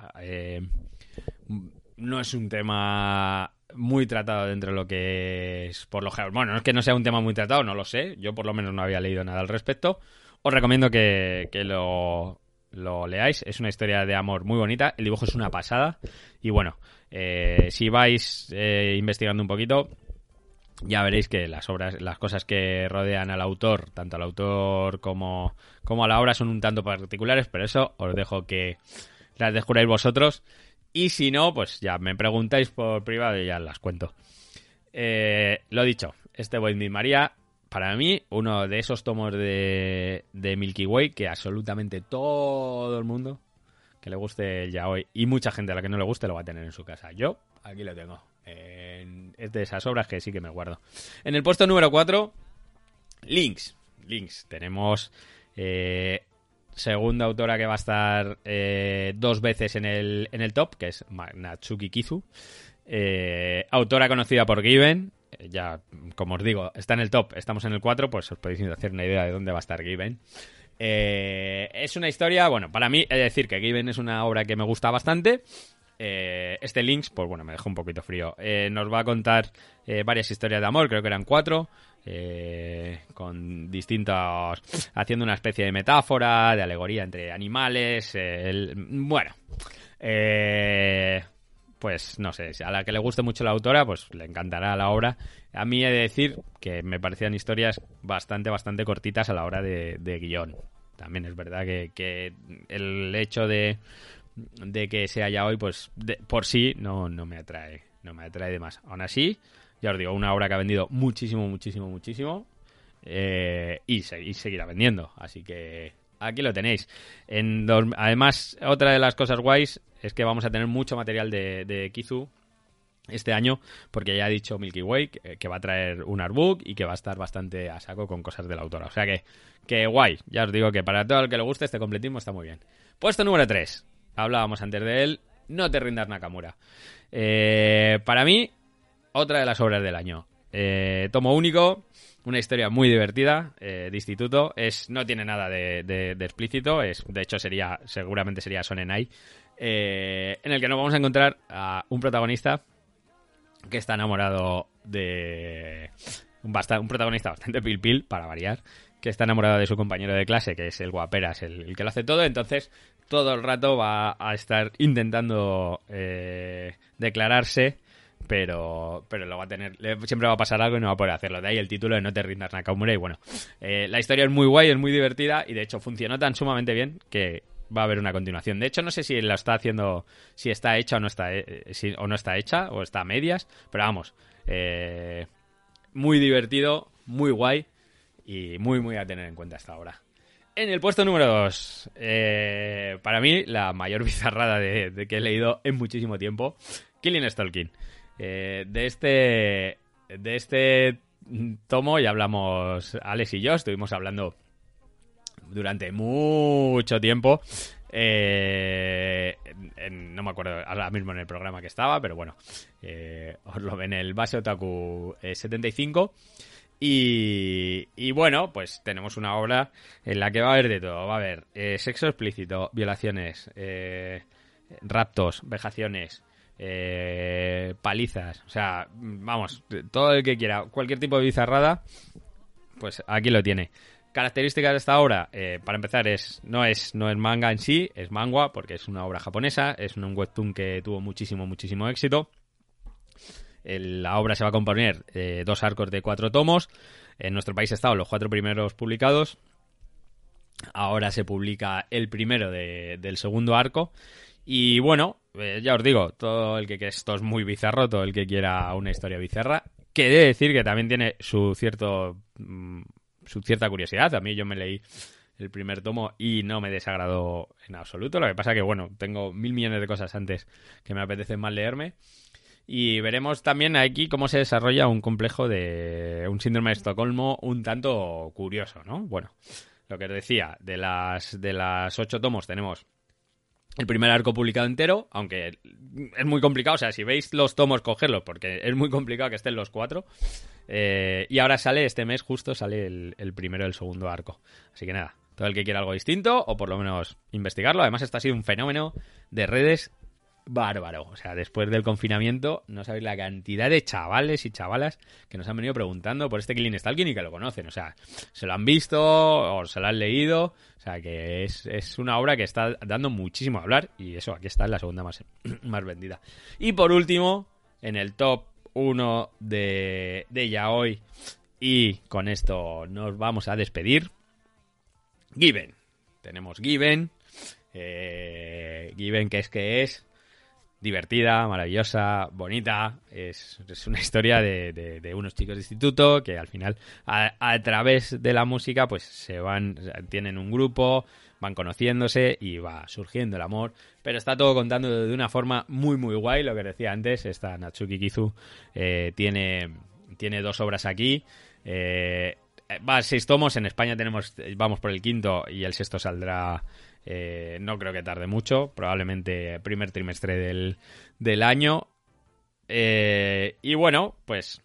no es un tema muy tratado dentro de lo que es por lo general. Bueno, no es que no sea un tema muy tratado, no lo sé. Yo por lo menos no había leído nada al respecto. Os recomiendo que, que lo, lo leáis. Es una historia de amor muy bonita. El dibujo es una pasada. Y bueno, eh, si vais eh, investigando un poquito, ya veréis que las obras, las cosas que rodean al autor, tanto al autor como, como a la obra, son un tanto particulares, pero eso os dejo que las descubráis vosotros. Y si no, pues ya me preguntáis por privado y ya las cuento. Eh, lo dicho, este Void Meet María, para mí, uno de esos tomos de, de Milky Way que absolutamente todo el mundo que le guste el yaoi y mucha gente a la que no le guste lo va a tener en su casa. Yo, aquí lo tengo. En- es de esas obras que sí que me guardo. En el puesto número 4 Links. Links. Tenemos eh, segunda autora que va a estar eh, dos veces en el, en el top, que es Natsuki Kizu. Eh, autora conocida por Given. Eh, Ya, como os digo, está en el top, estamos en el 4, pues os podéis hacer una idea de dónde va a estar Given. Eh, es una historia, bueno, para mí, es decir, que Given es una obra que me gusta bastante. Eh, este Links, pues bueno, me dejó un poquito frío. Nos va a contar varias historias de amor, creo que eran cuatro, eh, con distintos, haciendo una especie de metáfora, de alegoría entre animales. eh, bueno, eh, pues no sé, a la que le guste mucho la autora, pues le encantará la obra. A mí he de decir que me parecían historias bastante, bastante cortitas a la hora de, de. También es verdad que, que el hecho de, de que sea ya hoy, pues de- por sí no, no me atrae, no me atrae de más. Aún así, ya os digo, una obra que ha vendido muchísimo, muchísimo, muchísimo eh, y, se- y seguirá vendiendo. Así que aquí lo tenéis. Además, otra de las cosas guays es que vamos a tener mucho material de, Kizu este año, porque ya ha dicho Milky Way que, que va a traer un artbook y que va a estar bastante a saco con cosas de la autora. O sea que, que guay. Ya os digo que para todo el que le guste este completismo está muy bien. Puesto número 3. Hablábamos antes de él. No te rindas Nakamura. Eh, para mí, otra de las obras del año. Eh, tomo único, una historia muy divertida eh, de instituto. Es, no tiene nada de, explícito. Es, de hecho, sería seguramente sería Sonenai. eh, en el que nos vamos a encontrar a un protagonista que está enamorado de un, basta- un protagonista bastante pil pil, para variar, que está enamorado de su compañero de clase, que es el guaperas, el, el que lo hace todo, entonces todo el rato va a estar intentando eh, declararse, pero, pero lo va a tener, siempre va a pasar algo y no va a poder hacerlo. De ahí el título de No te rindas Nakamura y bueno, eh, la historia es muy guay, es muy divertida y de hecho funcionó tan sumamente bien que va a haber una continuación. De hecho, no sé si la está haciendo, si está hecha o no está, eh, o no está hecha, o está a medias, pero vamos, eh, muy divertido, muy guay y muy, muy a tener en cuenta hasta ahora. En el puesto número 2, para mí la mayor bizarrada de, de que he leído en muchísimo tiempo, Killing Stalking. Eh, de este de este tomo ya hablamos Alex y yo, estuvimos hablando durante mucho tiempo. eh, no me acuerdo ahora mismo en el programa que estaba, pero bueno, eh, os lo ven en el base Otaku eh, 75. Y, y bueno, pues tenemos una obra en la que va a haber de todo. Va a haber eh, sexo explícito, violaciones, eh, raptos, vejaciones, eh, palizas. O sea, vamos, todo el que quiera, cualquier tipo de bizarrada, pues aquí lo tiene. Características de esta obra, eh, para empezar, es no es no es manga en sí, es manga porque es una obra japonesa, es un webtoon que tuvo muchísimo, muchísimo éxito. La obra se va a componer eh, dos arcos de cuatro tomos. En nuestro país estaban los cuatro primeros publicados. Ahora se publica el primero de- del segundo arco. Y bueno, eh, ya os digo, todo el que, que esto es muy bizarro, todo el que quiera una historia bizarra, que de decir que también tiene su cierto mm, su cierta curiosidad. A mí yo me leí el primer tomo y no me desagradó en absoluto. Lo que pasa que, bueno, tengo mil millones de cosas antes que me apetecen más leerme. Y veremos también aquí cómo se desarrolla un complejo de un síndrome de Estocolmo un tanto curioso, ¿no? Bueno, lo que os decía, de las, de las ocho tomos tenemos el primer arco publicado entero, aunque es muy complicado, o sea, si veis los tomos, cogerlos, porque es muy complicado que estén los cuatro. Eh, y ahora sale, este mes justo sale el, el primero del segundo arco. Así que nada, todo el que quiera algo distinto, o por lo menos investigarlo. Además, esto ha sido un fenómeno de redes bárbaro. O sea, después del confinamiento, no sabéis la cantidad de chavales y chavalas que nos han venido preguntando por este Killing Stalking y que lo conocen. O sea, se lo han visto o se lo han leído. O sea, que es, es una obra que está dando muchísimo a hablar. Y eso, aquí está, es la segunda más, más vendida. Y por último, en el top 1 de, de Yaoi. Y con esto nos vamos a despedir. Given. Tenemos Given. Eh, Given, que es que es divertida, maravillosa, bonita. Es, es una historia de, de- unos chicos de instituto que al final, a, través de la música, pues se van, tienen un grupo, van conociéndose y va surgiendo el amor. Pero está todo contando de una forma muy, muy guay. Lo que decía antes, esta Natsuki Kizu eh, tiene, tiene dos obras aquí. Eh, va a seis tomos. En España tenemos, vamos por el quinto y el sexto saldrá. Eh, no creo que tarde mucho, probablemente primer trimestre del, del año. Eh, y bueno, pues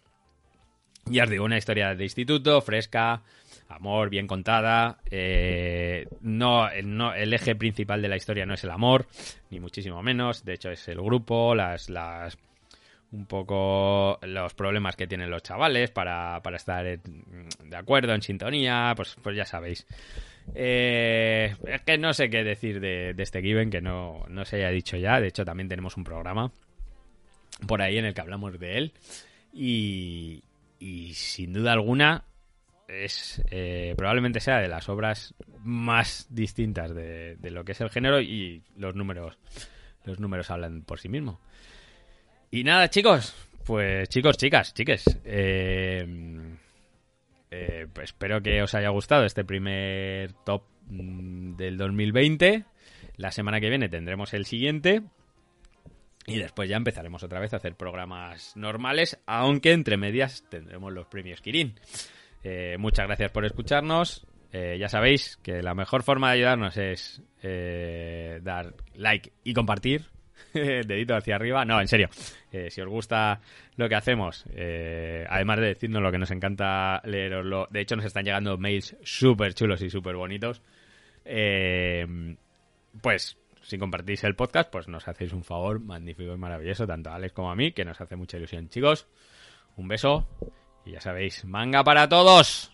ya os digo, una historia de instituto, fresca, amor, bien contada. eh, no, no, el eje principal de la historia no es el amor, ni muchísimo menos. De hecho, es el grupo, las, las un poco los problemas que tienen los chavales para, para estar de acuerdo, en sintonía, pues, pues ya sabéis. Eh, es que no sé qué decir de, este Given, que no, no se haya dicho ya. De hecho, también tenemos un programa por ahí en el que hablamos de él. Y, sin duda alguna es eh, probablemente sea de las obras más distintas de, de lo que es el género y los números los números hablan por sí mismos. Y nada, chicos, pues chicos, chicas, chiques, eh, eh, pues espero que os haya gustado este primer top mm, del 2020. La semana que viene tendremos el siguiente. Y después ya empezaremos otra vez a hacer programas normales, aunque entre medias tendremos los premios Kirin. Eh, muchas gracias por escucharnos. Eh, ya sabéis que la mejor forma de ayudarnos es dar like y compartir. Dedito hacia arriba. No, en serio. Eh, si os gusta lo que hacemos, eh, además de decirnos lo que nos encanta leeroslo, de hecho nos están llegando mails súper chulos y súper bonitos. Eh, pues si compartís el podcast, pues nos hacéis un favor magnífico y maravilloso, tanto a Alex como a mí, que nos hace mucha ilusión. Chicos, un beso y ya sabéis, manga para todos.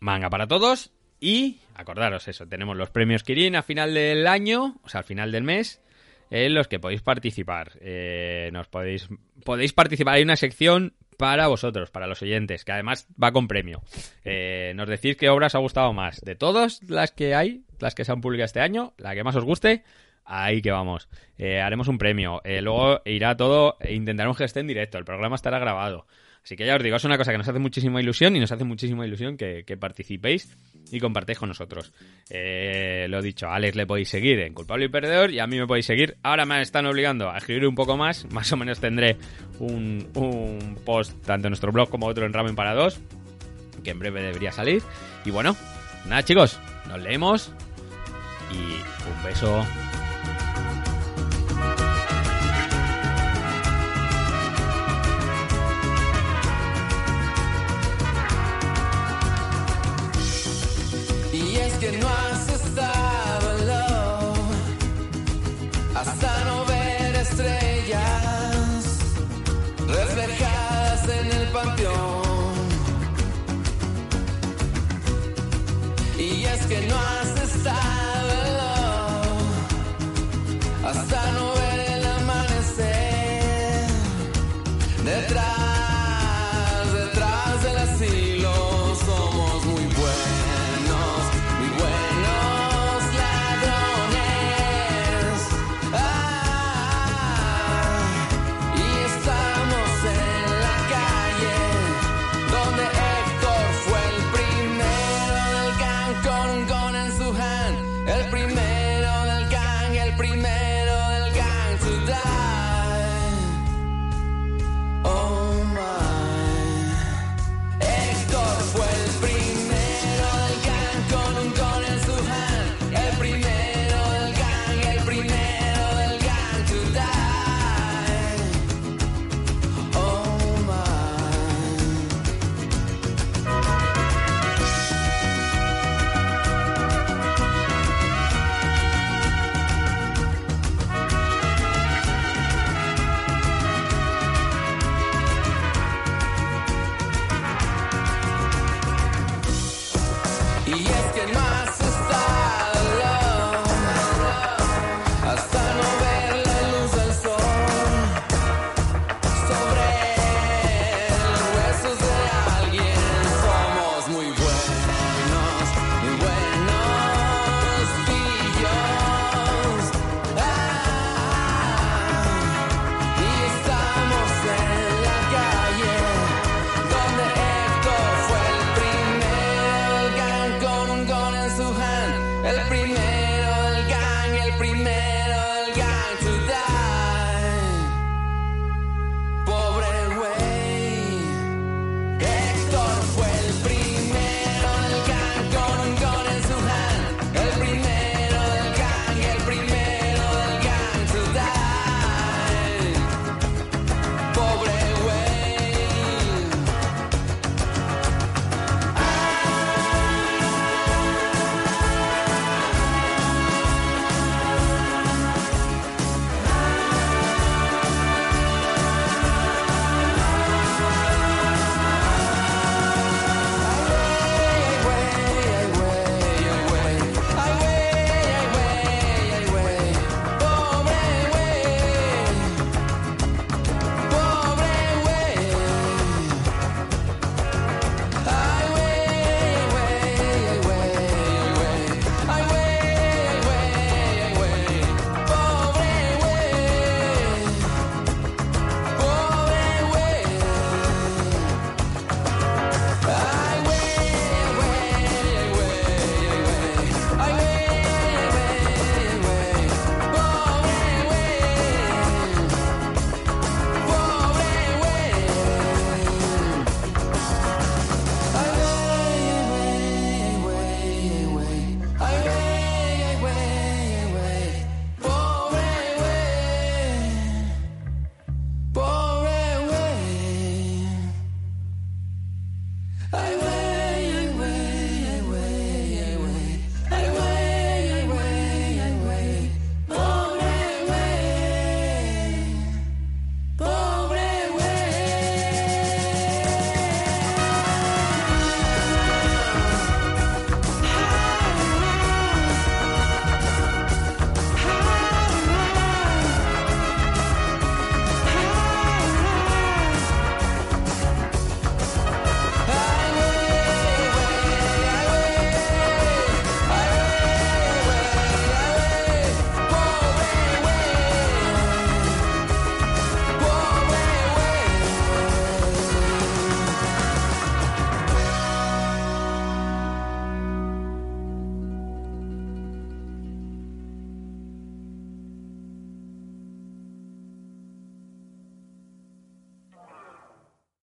Manga para todos y acordaros eso, tenemos los premios Kirin a final del año, o sea, al final del mes, en los que podéis participar. Eh, nos podéis podéis participar, hay una sección para vosotros, para los oyentes, que además va con premio. Eh, nos decís qué obra os ha gustado más. De todas las que hay, las que se han publicado este año, la que más os guste, ahí que vamos. Eh, haremos un premio. Eh, luego irá todo, e intentaremos que esté en directo. El programa estará grabado. Así que ya os digo, es una cosa que nos hace muchísima ilusión y nos hace muchísima ilusión que, participéis y compartáis con nosotros. Eh, lo dicho, a Alex le podéis seguir en Culpable y Perdedor y a mí me podéis seguir. Ahora me están obligando a escribir un poco más. Más o menos tendré un, un post tanto en nuestro blog como otro en Ramen para dos, que en breve debería salir. Y bueno, nada chicos, nos leemos y un beso.